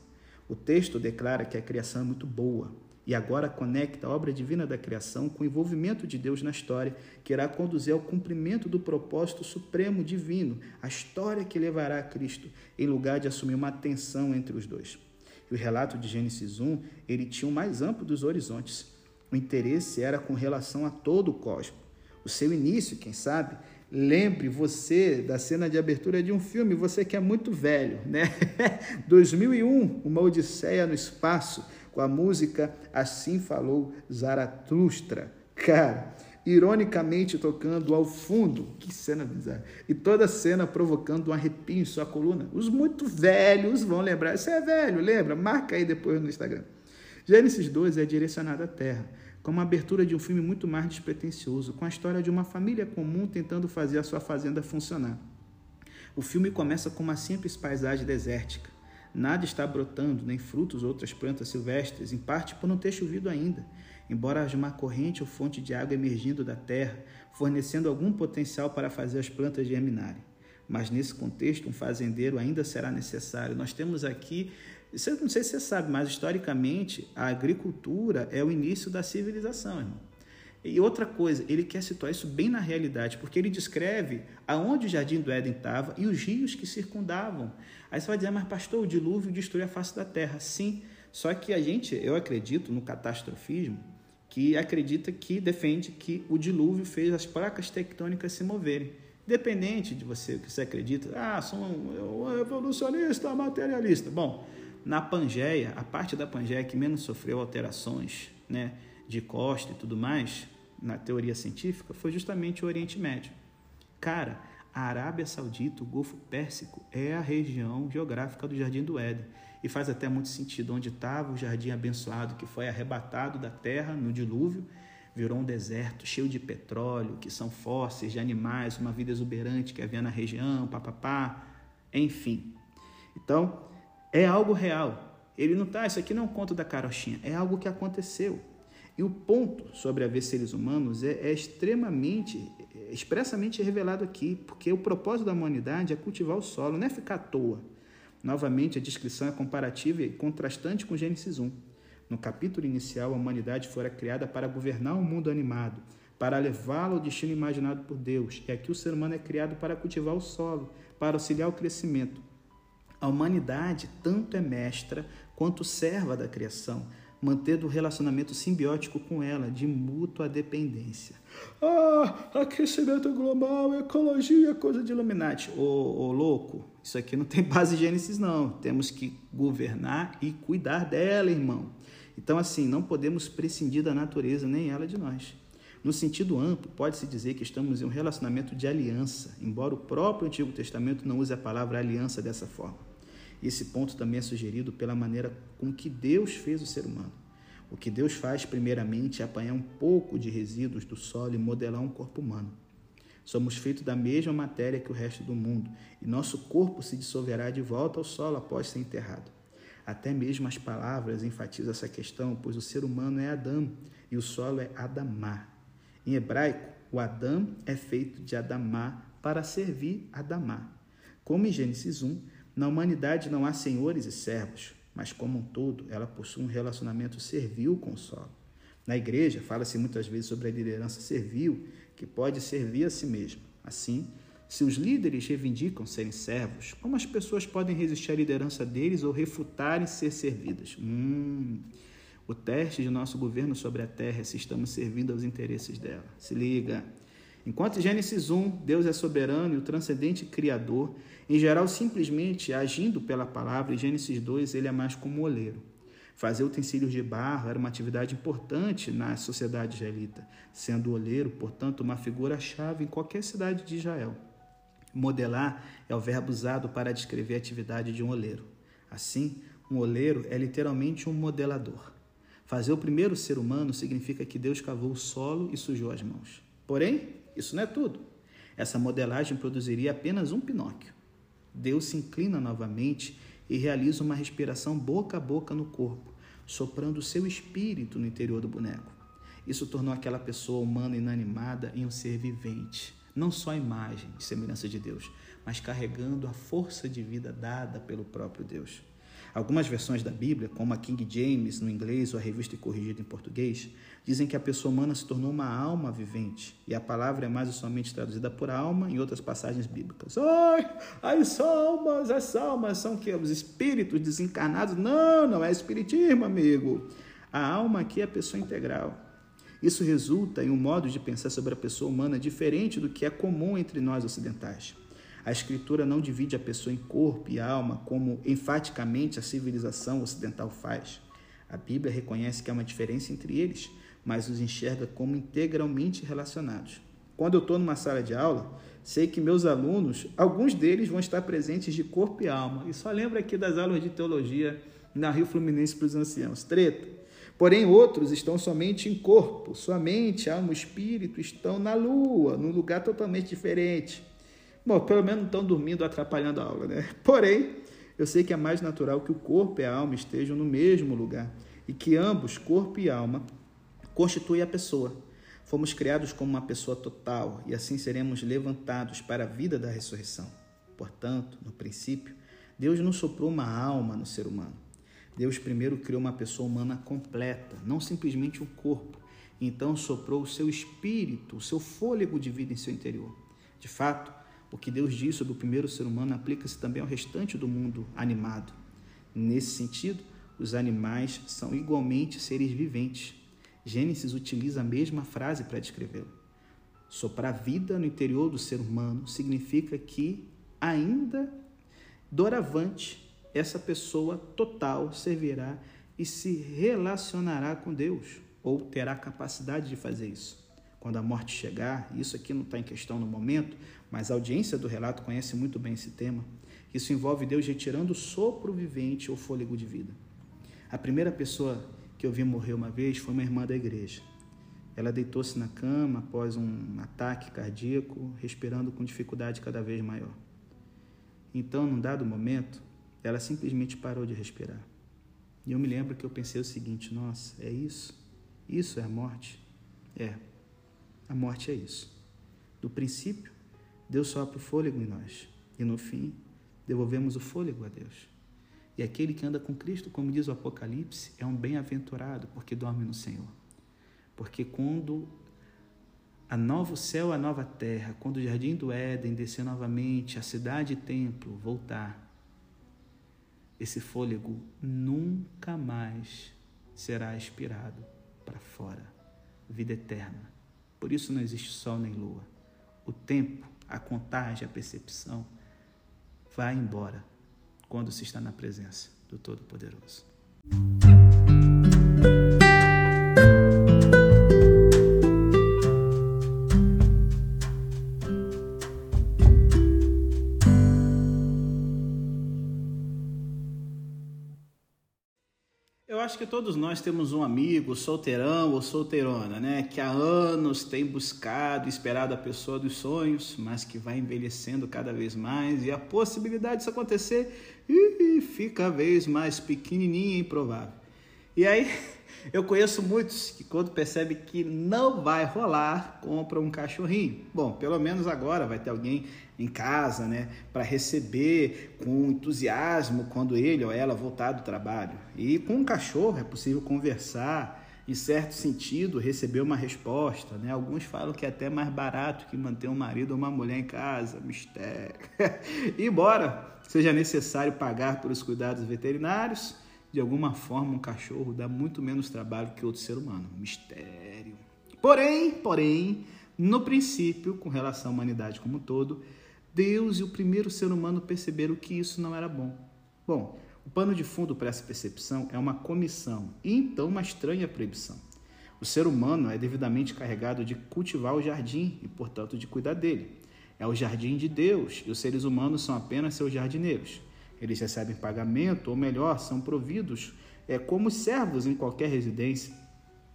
O texto declara que a criação é muito boa e agora conecta a obra divina da criação com o envolvimento de Deus na história, que irá conduzir ao cumprimento do propósito supremo divino, a história que levará a Cristo, em lugar de assumir uma tensão entre os dois. E o relato de Gênesis 1, ele tinha o mais amplo dos horizontes. O interesse era com relação a todo o cosmos. O seu início, quem sabe, Lembre você da cena de abertura de um filme, você que é muito velho, né? 2001, Uma Odisseia no Espaço, com a música Assim Falou Zaratustra. Cara, ironicamente tocando ao fundo, que cena bizarra. E toda a cena provocando um arrepio em sua coluna. Os muito velhos vão lembrar. Você é velho, lembra? Marca aí depois no Instagram. Gênesis 12 é direcionado à Terra como a abertura de um filme muito mais despretensioso, com a história de uma família comum tentando fazer a sua fazenda funcionar. O filme começa com uma simples paisagem desértica. Nada está brotando, nem frutos ou outras plantas silvestres, em parte por não ter chovido ainda, embora haja uma corrente ou fonte de água emergindo da terra, fornecendo algum potencial para fazer as plantas germinarem. Mas nesse contexto, um fazendeiro ainda será necessário. Nós temos aqui não sei se você sabe, mas historicamente a agricultura é o início da civilização, irmão. E outra coisa, ele quer situar isso bem na realidade, porque ele descreve aonde o jardim do Éden estava e os rios que circundavam. Aí você vai dizer, mas pastor, o dilúvio destruiu a face da terra. Sim, só que a gente, eu acredito no catastrofismo, que acredita que defende que o dilúvio fez as placas tectônicas se moverem. Independente de você que você acredita, ah, sou um evolucionista, materialista. Bom, na Pangeia, a parte da Pangeia que menos sofreu alterações né, de costa e tudo mais, na teoria científica, foi justamente o Oriente Médio. Cara, a Arábia Saudita, o Golfo Pérsico, é a região geográfica do Jardim do Éden. E faz até muito sentido. Onde estava o jardim abençoado, que foi arrebatado da terra no dilúvio, virou um deserto cheio de petróleo, que são fósseis de animais, uma vida exuberante que havia na região, papapá, enfim. Então, é algo real. Ele não está, isso aqui não é um conto da carochinha, é algo que aconteceu. E o ponto sobre haver seres humanos é, é extremamente, expressamente revelado aqui, porque o propósito da humanidade é cultivar o solo, não é ficar à toa. Novamente, a descrição é comparativa e contrastante com Gênesis 1. No capítulo inicial, a humanidade fora criada para governar o um mundo animado, para levá-lo ao destino imaginado por Deus. E aqui o ser humano é criado para cultivar o solo, para auxiliar o crescimento. A humanidade tanto é mestra quanto serva da criação, mantendo um relacionamento simbiótico com ela, de mútua dependência. Ah, aquecimento global, ecologia, coisa de Illuminati. Ô, ô louco, isso aqui não tem base Gênesis, não. Temos que governar e cuidar dela, irmão. Então, assim, não podemos prescindir da natureza, nem ela de nós. No sentido amplo, pode-se dizer que estamos em um relacionamento de aliança, embora o próprio Antigo Testamento não use a palavra aliança dessa forma. Esse ponto também é sugerido pela maneira com que Deus fez o ser humano. O que Deus faz, primeiramente, é apanhar um pouco de resíduos do solo e modelar um corpo humano. Somos feitos da mesma matéria que o resto do mundo, e nosso corpo se dissolverá de volta ao solo após ser enterrado. Até mesmo as palavras enfatizam essa questão, pois o ser humano é Adão e o solo é Adamá. Em hebraico, o Adão é feito de Adamá para servir Adamá. Como em Gênesis 1, na humanidade não há senhores e servos, mas como um todo, ela possui um relacionamento servil com o solo. Na igreja, fala-se muitas vezes sobre a liderança servil, que pode servir a si mesma. Assim, se os líderes reivindicam serem servos, como as pessoas podem resistir à liderança deles ou refutarem ser servidas? Hum, o teste de nosso governo sobre a terra é se estamos servindo aos interesses dela. Se liga. Enquanto Gênesis 1, Deus é soberano e o transcendente criador, em geral simplesmente agindo pela palavra, em Gênesis 2 ele é mais como oleiro. Fazer utensílios de barro era uma atividade importante na sociedade israelita, sendo oleiro, portanto, uma figura-chave em qualquer cidade de Israel. Modelar é o verbo usado para descrever a atividade de um oleiro. Assim, um oleiro é literalmente um modelador. Fazer o primeiro ser humano significa que Deus cavou o solo e sujou as mãos. Porém, isso não é tudo. Essa modelagem produziria apenas um Pinóquio. Deus se inclina novamente e realiza uma respiração boca a boca no corpo, soprando o seu espírito no interior do boneco. Isso tornou aquela pessoa humana inanimada em um ser vivente, não só imagem e semelhança de Deus, mas carregando a força de vida dada pelo próprio Deus. Algumas versões da Bíblia, como a King James no inglês ou a revista corrigida em português, dizem que a pessoa humana se tornou uma alma vivente, e a palavra é mais somente traduzida por alma em outras passagens bíblicas. Ai, as almas, as almas são que os espíritos desencarnados? Não, não é espiritismo, amigo. A alma aqui é a pessoa integral. Isso resulta em um modo de pensar sobre a pessoa humana diferente do que é comum entre nós ocidentais. A Escritura não divide a pessoa em corpo e alma como enfaticamente a civilização ocidental faz. A Bíblia reconhece que há uma diferença entre eles, mas os enxerga como integralmente relacionados. Quando eu estou numa sala de aula, sei que meus alunos, alguns deles vão estar presentes de corpo e alma. E só lembra aqui das aulas de teologia na Rio Fluminense para os anciãos. Treta. Porém, outros estão somente em corpo, sua mente, alma e espírito estão na lua, num lugar totalmente diferente. Bom, pelo menos não estão dormindo atrapalhando a aula, né? Porém, eu sei que é mais natural que o corpo e a alma estejam no mesmo lugar e que ambos, corpo e alma, constitui a pessoa. Fomos criados como uma pessoa total e assim seremos levantados para a vida da ressurreição. Portanto, no princípio, Deus não soprou uma alma no ser humano. Deus primeiro criou uma pessoa humana completa, não simplesmente um corpo. Então soprou o seu espírito, o seu fôlego de vida em seu interior. De fato, o que Deus diz sobre o primeiro ser humano aplica-se também ao restante do mundo animado. Nesse sentido, os animais são igualmente seres viventes, Gênesis utiliza a mesma frase para descrevê-lo. Soprar vida no interior do ser humano significa que ainda doravante essa pessoa total servirá e se relacionará com Deus, ou terá capacidade de fazer isso. Quando a morte chegar, isso aqui não está em questão no momento, mas a audiência do relato conhece muito bem esse tema. Isso envolve Deus retirando o sopro vivente ou fôlego de vida. A primeira pessoa que eu vi morrer uma vez foi uma irmã da igreja. Ela deitou-se na cama após um ataque cardíaco, respirando com dificuldade cada vez maior. Então, num dado momento, ela simplesmente parou de respirar. E eu me lembro que eu pensei o seguinte: nossa, é isso? Isso é a morte? É, a morte é isso. Do princípio, Deus sopra o fôlego em nós, e no fim, devolvemos o fôlego a Deus. E aquele que anda com Cristo, como diz o Apocalipse, é um bem-aventurado, porque dorme no Senhor. Porque quando a novo céu, a nova terra, quando o jardim do Éden descer novamente, a cidade e templo voltar, esse fôlego nunca mais será expirado para fora. Vida eterna. Por isso não existe sol nem lua. O tempo, a contagem, a percepção vai embora quando se está na presença do Todo-Poderoso. Acho que todos nós temos um amigo, solteirão ou solteirona, né? Que há anos tem buscado, esperado a pessoa dos sonhos, mas que vai envelhecendo cada vez mais e a possibilidade disso acontecer fica cada vez mais pequenininha e improvável. E aí, eu conheço muitos que quando percebe que não vai rolar, compram um cachorrinho. Bom, pelo menos agora vai ter alguém em casa, né, para receber com entusiasmo quando ele ou ela voltar do trabalho. E com um cachorro é possível conversar, em certo sentido, receber uma resposta, né? Alguns falam que é até mais barato que manter um marido ou uma mulher em casa, mistério. Embora seja necessário pagar pelos cuidados veterinários, de alguma forma um cachorro dá muito menos trabalho que outro ser humano, mistério. Porém, porém, no princípio, com relação à humanidade como um todo, Deus e o primeiro ser humano perceberam que isso não era bom. Bom, o pano de fundo para essa percepção é uma comissão e então uma estranha proibição. O ser humano é devidamente carregado de cultivar o jardim e, portanto, de cuidar dele. É o jardim de Deus e os seres humanos são apenas seus jardineiros. Eles recebem pagamento, ou melhor, são providos é, como servos em qualquer residência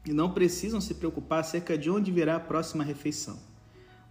e não precisam se preocupar acerca de onde virá a próxima refeição.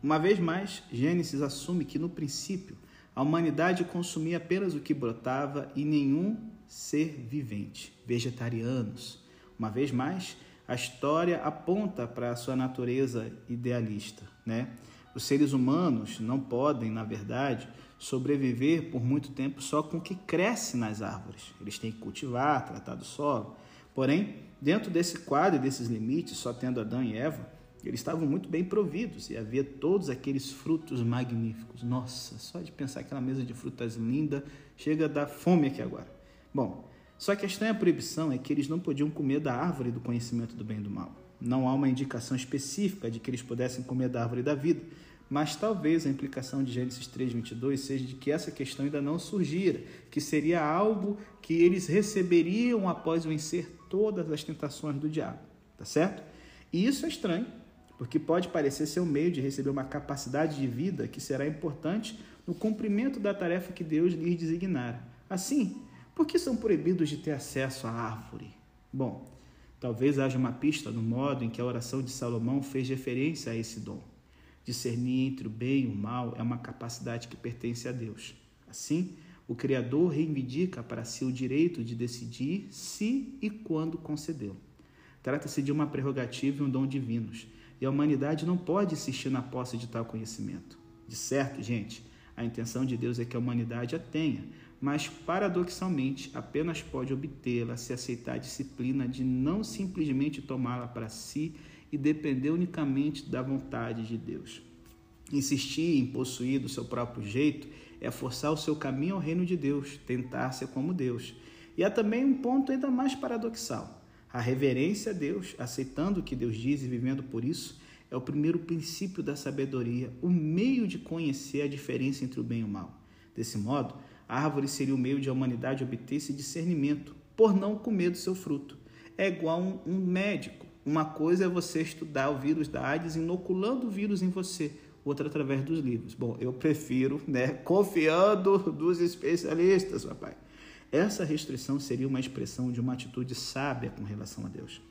Uma vez mais, Gênesis assume que no princípio a humanidade consumia apenas o que brotava e nenhum ser vivente, vegetarianos. Uma vez mais, a história aponta para a sua natureza idealista, né? Os seres humanos não podem, na verdade, sobreviver por muito tempo só com o que cresce nas árvores. Eles têm que cultivar, tratar do solo. Porém, dentro desse quadro e desses limites, só tendo Adão e Eva, eles estavam muito bem providos e havia todos aqueles frutos magníficos. Nossa, só de pensar aquela mesa de frutas linda, chega a dar fome aqui agora. Bom, só que a estranha proibição é que eles não podiam comer da árvore do conhecimento do bem e do mal. Não há uma indicação específica de que eles pudessem comer da árvore da vida, mas talvez a implicação de Gênesis 3:22 seja de que essa questão ainda não surgira, que seria algo que eles receberiam após vencer todas as tentações do diabo, tá certo? E isso é estranho, porque pode parecer ser um meio de receber uma capacidade de vida que será importante no cumprimento da tarefa que Deus lhes designara. Assim, por que são proibidos de ter acesso à árvore? Bom, talvez haja uma pista no modo em que a oração de Salomão fez referência a esse dom. Discernir entre o bem e o mal é uma capacidade que pertence a Deus. Assim, o Criador reivindica para si o direito de decidir se e quando concedê-lo. Trata-se de uma prerrogativa e um dom divinos e a humanidade não pode insistir na posse de tal conhecimento. De certo, gente, a intenção de Deus é que a humanidade a tenha, mas paradoxalmente apenas pode obtê-la se aceitar a disciplina de não simplesmente tomá-la para si e depender unicamente da vontade de Deus. Insistir em possuir do seu próprio jeito é forçar o seu caminho ao reino de Deus, tentar ser como Deus. E há também um ponto ainda mais paradoxal. A reverência a Deus, aceitando o que Deus diz e vivendo por isso, é o primeiro princípio da sabedoria, o meio de conhecer a diferença entre o bem e o mal. Desse modo, a árvore seria o meio de a humanidade obter esse discernimento, por não comer do seu fruto. É igual um, um médico. Uma coisa é você estudar o vírus da AIDS inoculando o vírus em você, outra através dos livros. Bom, eu prefiro, né, confiando dos especialistas, papai. Essa restrição seria uma expressão de uma atitude sábia com relação a Deus.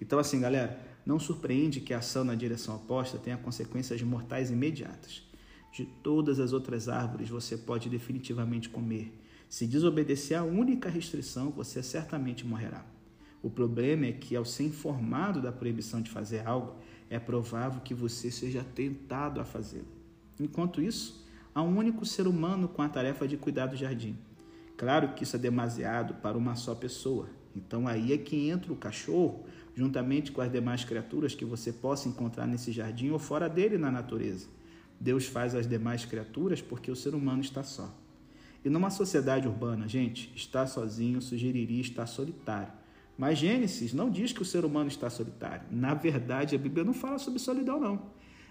Então, assim, galera, não surpreende que a ação na direção oposta tenha consequências mortais imediatas. De todas as outras árvores você pode definitivamente comer. Se desobedecer à única restrição, você certamente morrerá. O problema é que, ao ser informado da proibição de fazer algo, é provável que você seja tentado a fazê-lo. Enquanto isso, há um único ser humano com a tarefa de cuidar do jardim. Claro que isso é demasiado para uma só pessoa. Então aí é que entra o cachorro, juntamente com as demais criaturas que você possa encontrar nesse jardim ou fora dele na natureza. Deus faz as demais criaturas porque o ser humano está só. E numa sociedade urbana, gente, estar sozinho sugeriria estar solitário. Mas Gênesis não diz que o ser humano está solitário. Na verdade, a Bíblia não fala sobre solidão, não.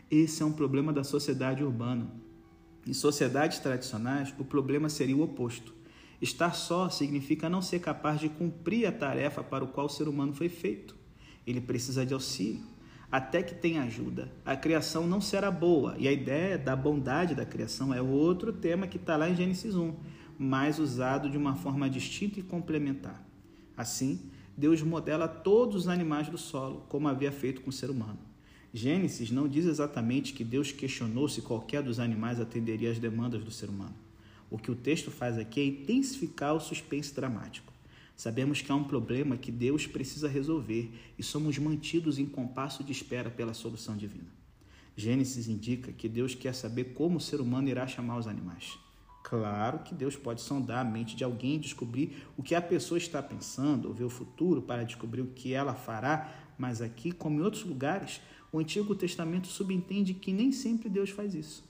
Esse é um problema da sociedade urbana. Em sociedades tradicionais, o problema seria o oposto. Estar só significa não ser capaz de cumprir a tarefa para o qual o ser humano foi feito. Ele precisa de auxílio, até que tenha ajuda. A criação não será boa, e a ideia da bondade da criação é outro tema que está lá em Gênesis 1, mas usado de uma forma distinta e complementar. Assim, Deus modela todos os animais do solo, como havia feito com o ser humano. Gênesis não diz exatamente que Deus questionou se qualquer dos animais atenderia às demandas do ser humano. O que o texto faz aqui é intensificar o suspense dramático. Sabemos que há um problema que Deus precisa resolver e somos mantidos em compasso de espera pela solução divina. Gênesis indica que Deus quer saber como o ser humano irá chamar os animais. Claro que Deus pode sondar a mente de alguém descobrir o que a pessoa está pensando, ou ver o futuro para descobrir o que ela fará, mas aqui, como em outros lugares, o Antigo Testamento subentende que nem sempre Deus faz isso.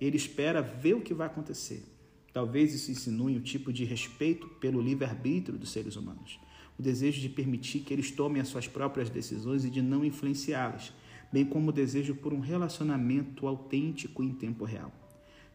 Ele espera ver o que vai acontecer. Talvez isso insinue um tipo de respeito pelo livre-arbítrio dos seres humanos, o desejo de permitir que eles tomem as suas próprias decisões e de não influenciá-las, bem como o desejo por um relacionamento autêntico em tempo real.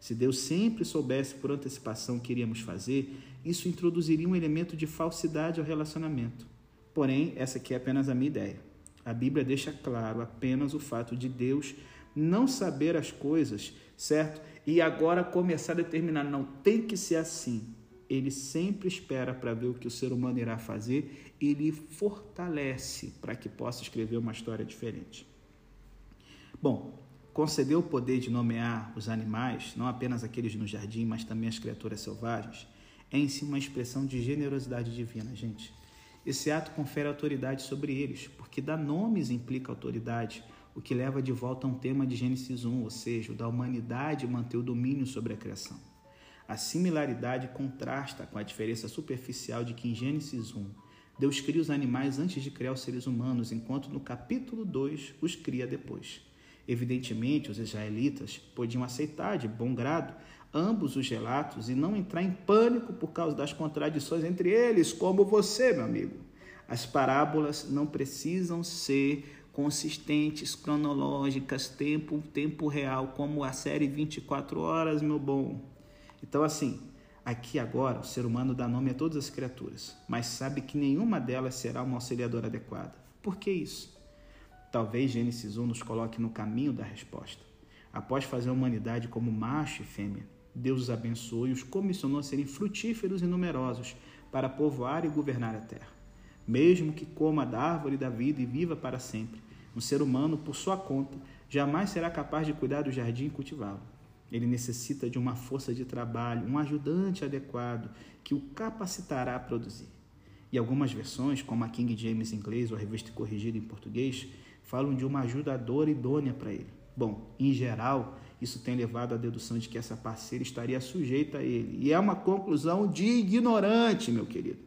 Se Deus sempre soubesse por antecipação o que iríamos fazer, isso introduziria um elemento de falsidade ao relacionamento. Porém, essa aqui é apenas a minha ideia. A Bíblia deixa claro apenas o fato de Deus não saber as coisas, certo? E agora começar a determinar, não tem que ser assim. Ele sempre espera para ver o que o ser humano irá fazer e lhe fortalece para que possa escrever uma história diferente. Bom, conceder o poder de nomear os animais, não apenas aqueles no jardim, mas também as criaturas selvagens, é em si uma expressão de generosidade divina, gente. Esse ato confere autoridade sobre eles, porque dar nomes implica autoridade, o que leva de volta a um tema de Gênesis 1, ou seja, o da humanidade manter o domínio sobre a criação. A similaridade contrasta com a diferença superficial de que em Gênesis 1 Deus cria os animais antes de criar os seres humanos, enquanto no capítulo 2 os cria depois. Evidentemente, os israelitas podiam aceitar de bom grado ambos os relatos e não entrar em pânico por causa das contradições entre eles, como você, meu amigo. As parábolas não precisam ser consistentes, cronológicas, tempo, tempo real, como a série 24 horas, meu bom. Então, assim, aqui agora o ser humano dá nome a todas as criaturas, mas sabe que nenhuma delas será uma auxiliadora adequada. Por que isso? Talvez Gênesis 1 nos coloque no caminho da resposta. Após fazer a humanidade como macho e fêmea, Deus os abençoou e os comissionou a serem frutíferos e numerosos para povoar e governar a terra. Mesmo que coma da árvore da vida e viva para sempre, um ser humano, por sua conta, jamais será capaz de cuidar do jardim e cultivá-lo. Ele necessita de uma força de trabalho, um ajudante adequado que o capacitará a produzir. E algumas versões, como a King James em inglês ou a revista corrigida em português, falam de uma ajudadora idônea para ele. Bom, em geral, isso tem levado à dedução de que essa parceira estaria sujeita a ele. E é uma conclusão de ignorante, meu querido.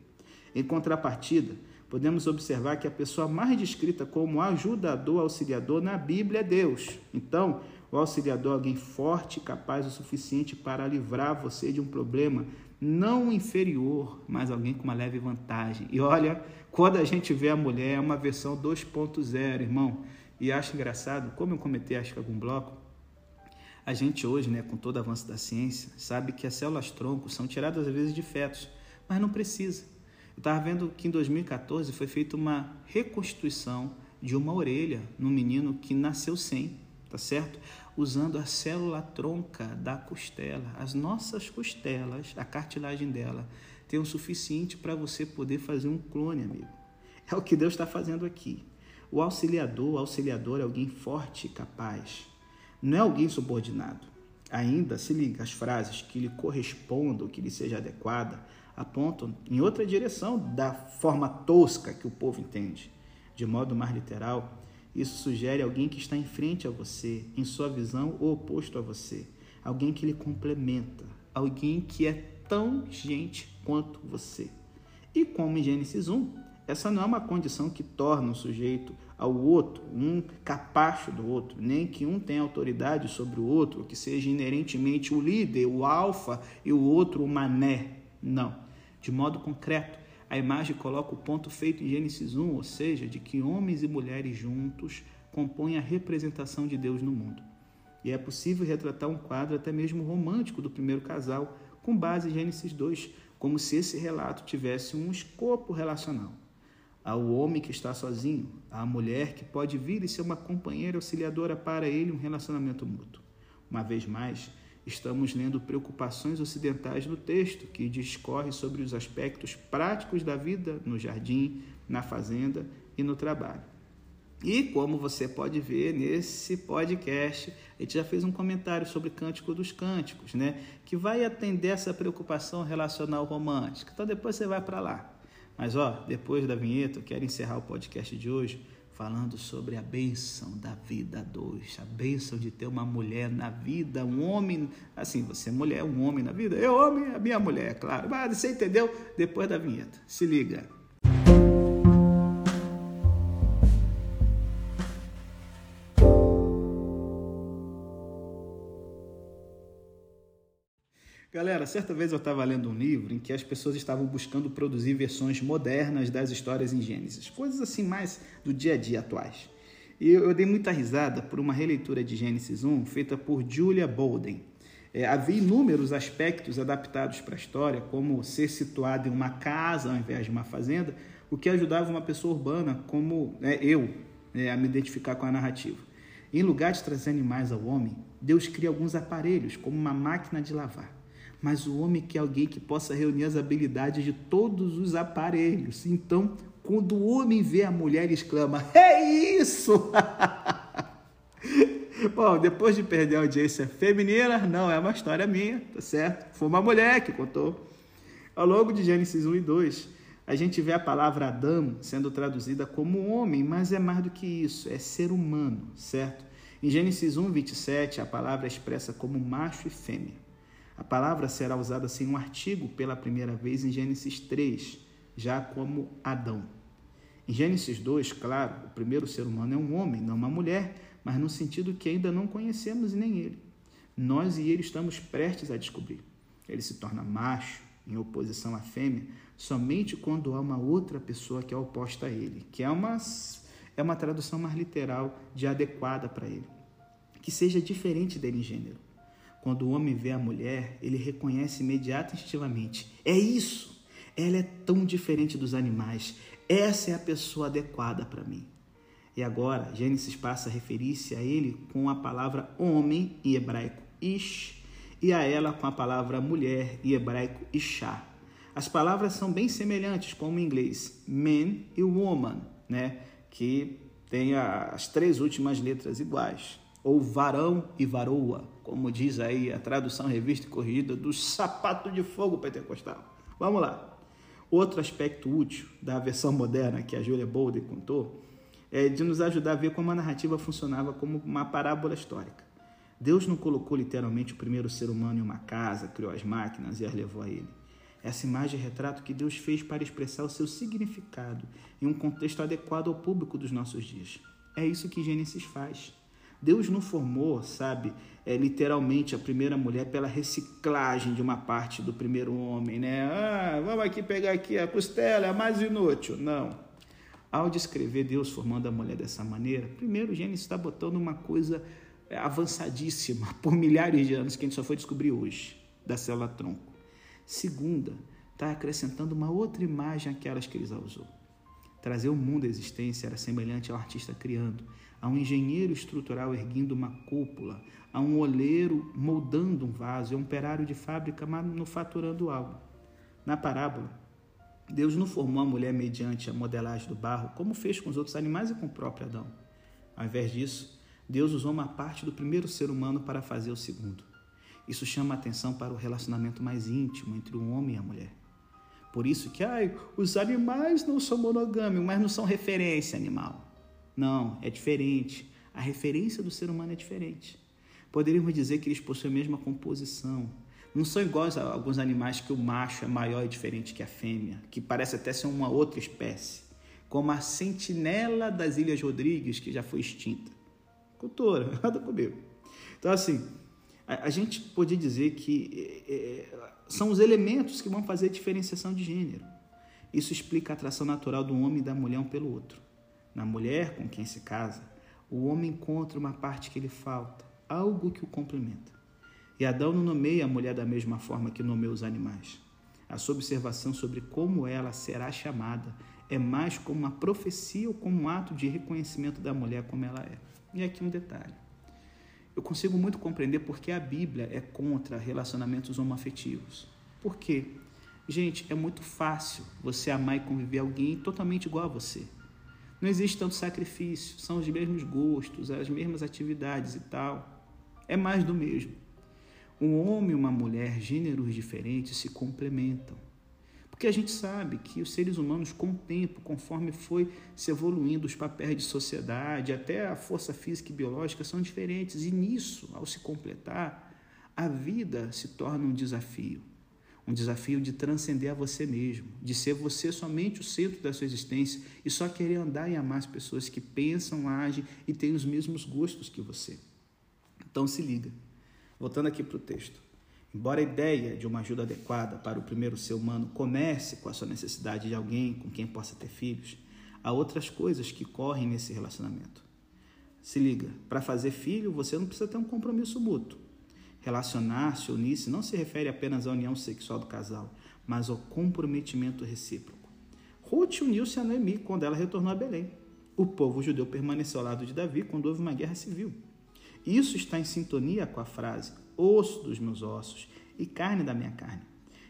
Em contrapartida, podemos observar que a pessoa mais descrita como ajudador, auxiliador na Bíblia é Deus. Então, o auxiliador é alguém forte capaz o suficiente para livrar você de um problema não inferior, mas alguém com uma leve vantagem. E olha, quando a gente vê a mulher, é uma versão 2.0, irmão. E acho engraçado, como eu comentei, acho que algum bloco, a gente hoje, né, com todo o avanço da ciência, sabe que as células tronco são tiradas às vezes de fetos, mas não precisa. Eu estava vendo que em 2014 foi feita uma reconstituição de uma orelha no menino que nasceu sem, tá certo? Usando a célula tronca da costela. As nossas costelas, a cartilagem dela, tem o suficiente para você poder fazer um clone, amigo. É o que Deus está fazendo aqui. O auxiliador, o auxiliador é alguém forte e capaz. Não é alguém subordinado. Ainda, se liga, as frases que lhe correspondam, que lhe seja adequada, apontam em outra direção da forma tosca que o povo entende. De modo mais literal, isso sugere alguém que está em frente a você, em sua visão ou oposto a você. Alguém que lhe complementa. Alguém que é tão gente quanto você. E como em Gênesis 1, essa não é uma condição que torna o sujeito ao outro, um capacho do outro, nem que um tenha autoridade sobre o outro, que seja inerentemente o líder, o alfa e o outro o mané. Não. De modo concreto, a imagem coloca o ponto feito em Gênesis 1, ou seja, de que homens e mulheres juntos compõem a representação de Deus no mundo. E é possível retratar um quadro até mesmo romântico do primeiro casal, com base em Gênesis 2, como se esse relato tivesse um escopo relacional. Há o homem que está sozinho, há a mulher que pode vir e ser uma companheira auxiliadora para ele um relacionamento mútuo. Uma vez mais, estamos lendo preocupações ocidentais no texto, que discorre sobre os aspectos práticos da vida no jardim, na fazenda e no trabalho. E como você pode ver nesse podcast, a gente já fez um comentário sobre Cântico dos Cânticos, né? Que vai atender essa preocupação relacional romântica. Então depois você vai para lá. Mas ó, depois da vinheta, eu quero encerrar o podcast de hoje falando sobre a bênção da vida dois, a bênção de ter uma mulher na vida, um homem, assim, você é mulher, um homem na vida, eu homem, a minha mulher, claro. Mas você entendeu? Depois da vinheta. Se liga. Galera, certa vez eu estava lendo um livro em que as pessoas estavam buscando produzir versões modernas das histórias em Gênesis, coisas assim mais do dia a dia atuais. E eu dei muita risada por uma releitura de Gênesis 1 feita por Julia Bolden. É, havia inúmeros aspectos adaptados para a história, como ser situado em uma casa ao invés de uma fazenda, o que ajudava uma pessoa urbana como é, eu é, a me identificar com a narrativa. Em lugar de trazer animais ao homem, Deus cria alguns aparelhos, como uma máquina de lavar mas o homem quer alguém que possa reunir as habilidades de todos os aparelhos. Então, quando o homem vê a mulher, ele exclama: É isso! Bom, depois de perder a audiência feminina, não é uma história minha, tá certo? Foi uma mulher que contou. Ao longo de Gênesis 1 e 2, a gente vê a palavra Adão sendo traduzida como homem, mas é mais do que isso, é ser humano, certo? Em Gênesis 1, 27, a palavra é expressa como macho e fêmea. A palavra será usada sem um artigo pela primeira vez em Gênesis 3, já como Adão. Em Gênesis 2, claro, o primeiro ser humano é um homem, não uma mulher, mas no sentido que ainda não conhecemos nem ele. Nós e ele estamos prestes a descobrir. Ele se torna macho, em oposição à fêmea, somente quando há uma outra pessoa que é oposta a ele, que é uma, é uma tradução mais literal de adequada para ele, que seja diferente dele em gênero. Quando o homem vê a mulher, ele reconhece imediatamente instintivamente: é isso! Ela é tão diferente dos animais. Essa é a pessoa adequada para mim. E agora, Gênesis passa a referir-se a ele com a palavra homem em hebraico ish e a ela com a palavra mulher em hebraico ishá. As palavras são bem semelhantes, como em inglês man e woman, né? que tem as três últimas letras iguais ou varão e varoa, como diz aí a tradução revista e corrigida do sapato de fogo pentecostal. Vamos lá. Outro aspecto útil da versão moderna que a Julia Bolden contou é de nos ajudar a ver como a narrativa funcionava como uma parábola histórica. Deus não colocou literalmente o primeiro ser humano em uma casa, criou as máquinas e as levou a ele. Essa imagem é retrato que Deus fez para expressar o seu significado em um contexto adequado ao público dos nossos dias. É isso que Gênesis faz. Deus não formou, sabe, é, literalmente a primeira mulher pela reciclagem de uma parte do primeiro homem, né? Ah, vamos aqui pegar aqui a costela, é mais inútil. Não. Ao descrever Deus formando a mulher dessa maneira, primeiro Gênesis está botando uma coisa é, avançadíssima por milhares de anos que a gente só foi descobrir hoje, da célula tronco. Segunda, está acrescentando uma outra imagem àquelas que ele usou. Trazer o mundo à existência era semelhante ao artista criando, a um engenheiro estrutural erguendo uma cúpula, a um oleiro moldando um vaso, a um operário de fábrica manufaturando algo. Na parábola, Deus não formou a mulher mediante a modelagem do barro, como fez com os outros animais e com o próprio Adão. Ao invés disso, Deus usou uma parte do primeiro ser humano para fazer o segundo. Isso chama a atenção para o relacionamento mais íntimo entre o homem e a mulher. Por isso que ai, os animais não são monogâmicos, mas não são referência animal. Não, é diferente. A referência do ser humano é diferente. Poderíamos dizer que eles possuem a mesma composição. Não são iguais a alguns animais que o macho é maior e diferente que a fêmea, que parece até ser uma outra espécie. como a sentinela das Ilhas Rodrigues, que já foi extinta. Cultura, nada comigo. Então, assim, a, a gente podia dizer que é, é, são os elementos que vão fazer a diferenciação de gênero. Isso explica a atração natural do homem e da mulher um pelo outro. Na mulher com quem se casa, o homem encontra uma parte que lhe falta, algo que o complementa. E Adão não nomeia a mulher da mesma forma que nomeia os animais. A sua observação sobre como ela será chamada é mais como uma profecia ou como um ato de reconhecimento da mulher como ela é. E aqui um detalhe. Eu consigo muito compreender porque a Bíblia é contra relacionamentos homoafetivos. Por quê? Gente, é muito fácil você amar e conviver alguém totalmente igual a você. Não existe tanto sacrifício, são os mesmos gostos, as mesmas atividades e tal. É mais do mesmo. Um homem e uma mulher, gêneros diferentes, se complementam. Porque a gente sabe que os seres humanos, com o tempo, conforme foi se evoluindo os papéis de sociedade, até a força física e biológica são diferentes. E nisso, ao se completar, a vida se torna um desafio. Um desafio de transcender a você mesmo, de ser você somente o centro da sua existência e só querer andar e amar as pessoas que pensam, agem e têm os mesmos gostos que você. Então se liga. Voltando aqui para o texto. Embora a ideia de uma ajuda adequada para o primeiro ser humano comece com a sua necessidade de alguém com quem possa ter filhos, há outras coisas que correm nesse relacionamento. Se liga, para fazer filho você não precisa ter um compromisso mútuo. Relacionar-se, unir-se não se refere apenas à união sexual do casal, mas ao comprometimento recíproco. Ruth uniu-se a Noemi quando ela retornou a Belém. O povo judeu permaneceu ao lado de Davi quando houve uma guerra civil. Isso está em sintonia com a frase osso dos meus ossos e carne da minha carne.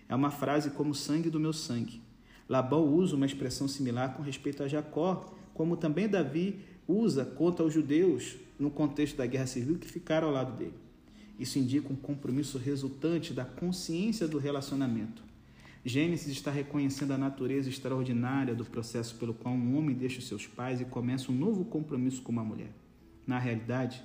É uma frase como sangue do meu sangue. Labão usa uma expressão similar com respeito a Jacó, como também Davi usa contra os judeus no contexto da guerra civil que ficaram ao lado dele. Isso indica um compromisso resultante da consciência do relacionamento. Gênesis está reconhecendo a natureza extraordinária do processo pelo qual um homem deixa os seus pais e começa um novo compromisso com uma mulher. Na realidade,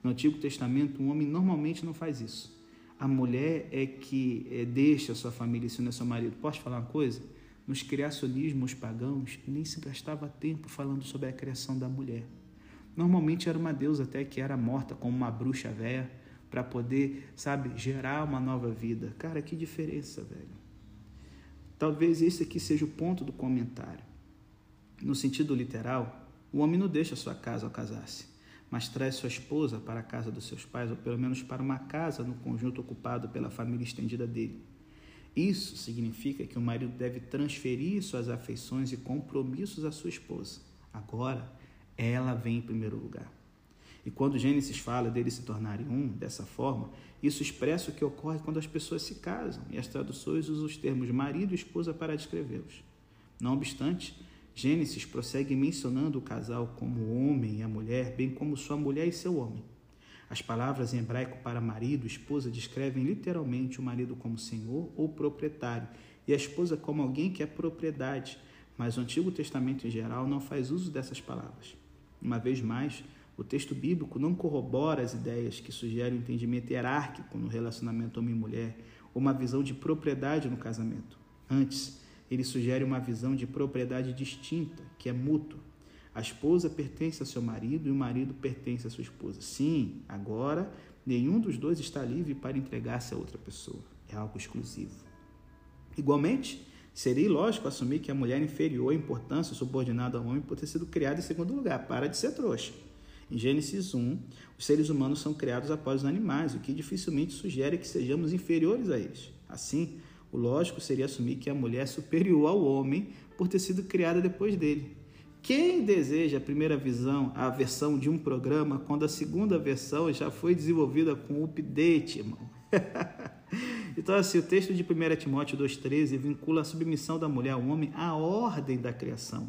no Antigo Testamento, um homem normalmente não faz isso. A mulher é que é, deixa sua família e se une seu marido. Posso falar uma coisa? Nos criacionismos pagãos, nem se gastava tempo falando sobre a criação da mulher. Normalmente era uma deusa até que era morta como uma bruxa velha para poder, sabe, gerar uma nova vida. Cara, que diferença, velho. Talvez esse aqui seja o ponto do comentário. No sentido literal, o homem não deixa sua casa ao casar-se mas traz sua esposa para a casa dos seus pais, ou pelo menos para uma casa no conjunto ocupado pela família estendida dele. Isso significa que o marido deve transferir suas afeições e compromissos à sua esposa. Agora, ela vem em primeiro lugar. E quando Gênesis fala deles se tornarem um dessa forma, isso expressa o que ocorre quando as pessoas se casam, e as traduções usam os termos marido e esposa para descrevê-los. Não obstante, Gênesis prossegue mencionando o casal como o homem e a mulher, bem como sua mulher e seu homem. As palavras em hebraico para marido e esposa descrevem literalmente o marido como senhor ou proprietário e a esposa como alguém que é propriedade, mas o Antigo Testamento em geral não faz uso dessas palavras. Uma vez mais, o texto bíblico não corrobora as ideias que sugerem um entendimento hierárquico no relacionamento homem-mulher ou uma visão de propriedade no casamento. Antes, ele sugere uma visão de propriedade distinta, que é mútua. A esposa pertence a seu marido e o marido pertence à sua esposa. Sim, agora nenhum dos dois está livre para entregar-se a outra pessoa. É algo exclusivo. Igualmente, seria ilógico assumir que a mulher inferior em importância subordinada ao homem por ter sido criada em segundo lugar. Para de ser trouxa. Em Gênesis 1, os seres humanos são criados após os animais, o que dificilmente sugere que sejamos inferiores a eles. Assim, o lógico seria assumir que a mulher é superior ao homem por ter sido criada depois dele. Quem deseja a primeira visão, a versão de um programa, quando a segunda versão já foi desenvolvida com update, irmão? então, assim, o texto de 1 Timóteo 2,13 vincula a submissão da mulher ao homem à ordem da criação.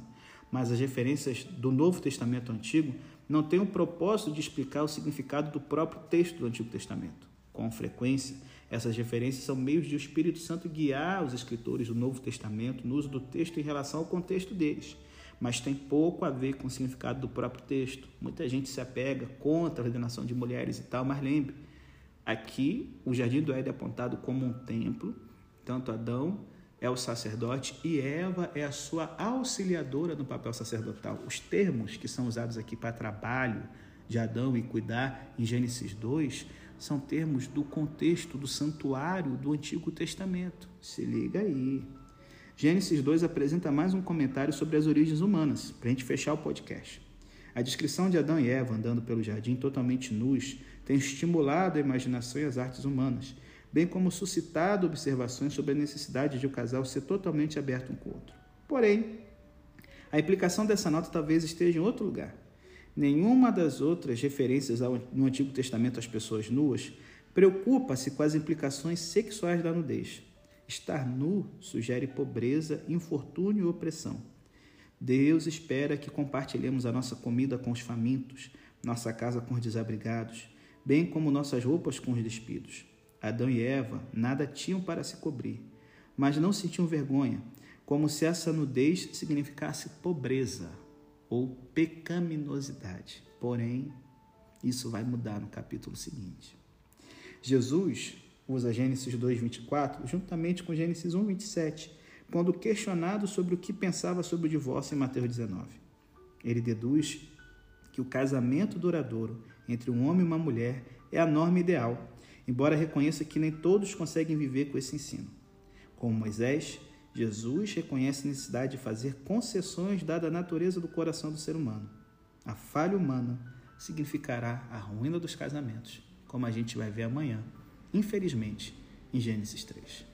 Mas as referências do Novo Testamento Antigo não têm o propósito de explicar o significado do próprio texto do Antigo Testamento. Com frequência, essas referências são meios de o Espírito Santo guiar os escritores do Novo Testamento no uso do texto em relação ao contexto deles, mas tem pouco a ver com o significado do próprio texto. Muita gente se apega contra a ordenação de mulheres e tal, mas lembre, aqui o Jardim do Éden é apontado como um templo, tanto Adão é o sacerdote e Eva é a sua auxiliadora no papel sacerdotal. Os termos que são usados aqui para trabalho de Adão e cuidar em Gênesis 2 são termos do contexto do santuário do Antigo Testamento. Se liga aí. Gênesis 2 apresenta mais um comentário sobre as origens humanas, para a gente fechar o podcast. A descrição de Adão e Eva andando pelo jardim totalmente nus tem estimulado a imaginação e as artes humanas bem como suscitado observações sobre a necessidade de o casal ser totalmente aberto um com o outro. Porém, a implicação dessa nota talvez esteja em outro lugar. Nenhuma das outras referências no Antigo Testamento às pessoas nuas preocupa-se com as implicações sexuais da nudez. Estar nu sugere pobreza, infortúnio e opressão. Deus espera que compartilhemos a nossa comida com os famintos, nossa casa com os desabrigados, bem como nossas roupas com os despidos. Adão e Eva nada tinham para se cobrir, mas não sentiam vergonha, como se essa nudez significasse pobreza ou pecaminosidade. Porém, isso vai mudar no capítulo seguinte. Jesus usa Gênesis 2:24 juntamente com Gênesis 1:27, quando questionado sobre o que pensava sobre o divórcio em Mateus 19. Ele deduz que o casamento duradouro entre um homem e uma mulher é a norma ideal embora reconheça que nem todos conseguem viver com esse ensino. Como Moisés, Jesus reconhece a necessidade de fazer concessões dada a natureza do coração do ser humano. A falha humana significará a ruína dos casamentos, como a gente vai ver amanhã, infelizmente, em Gênesis 3.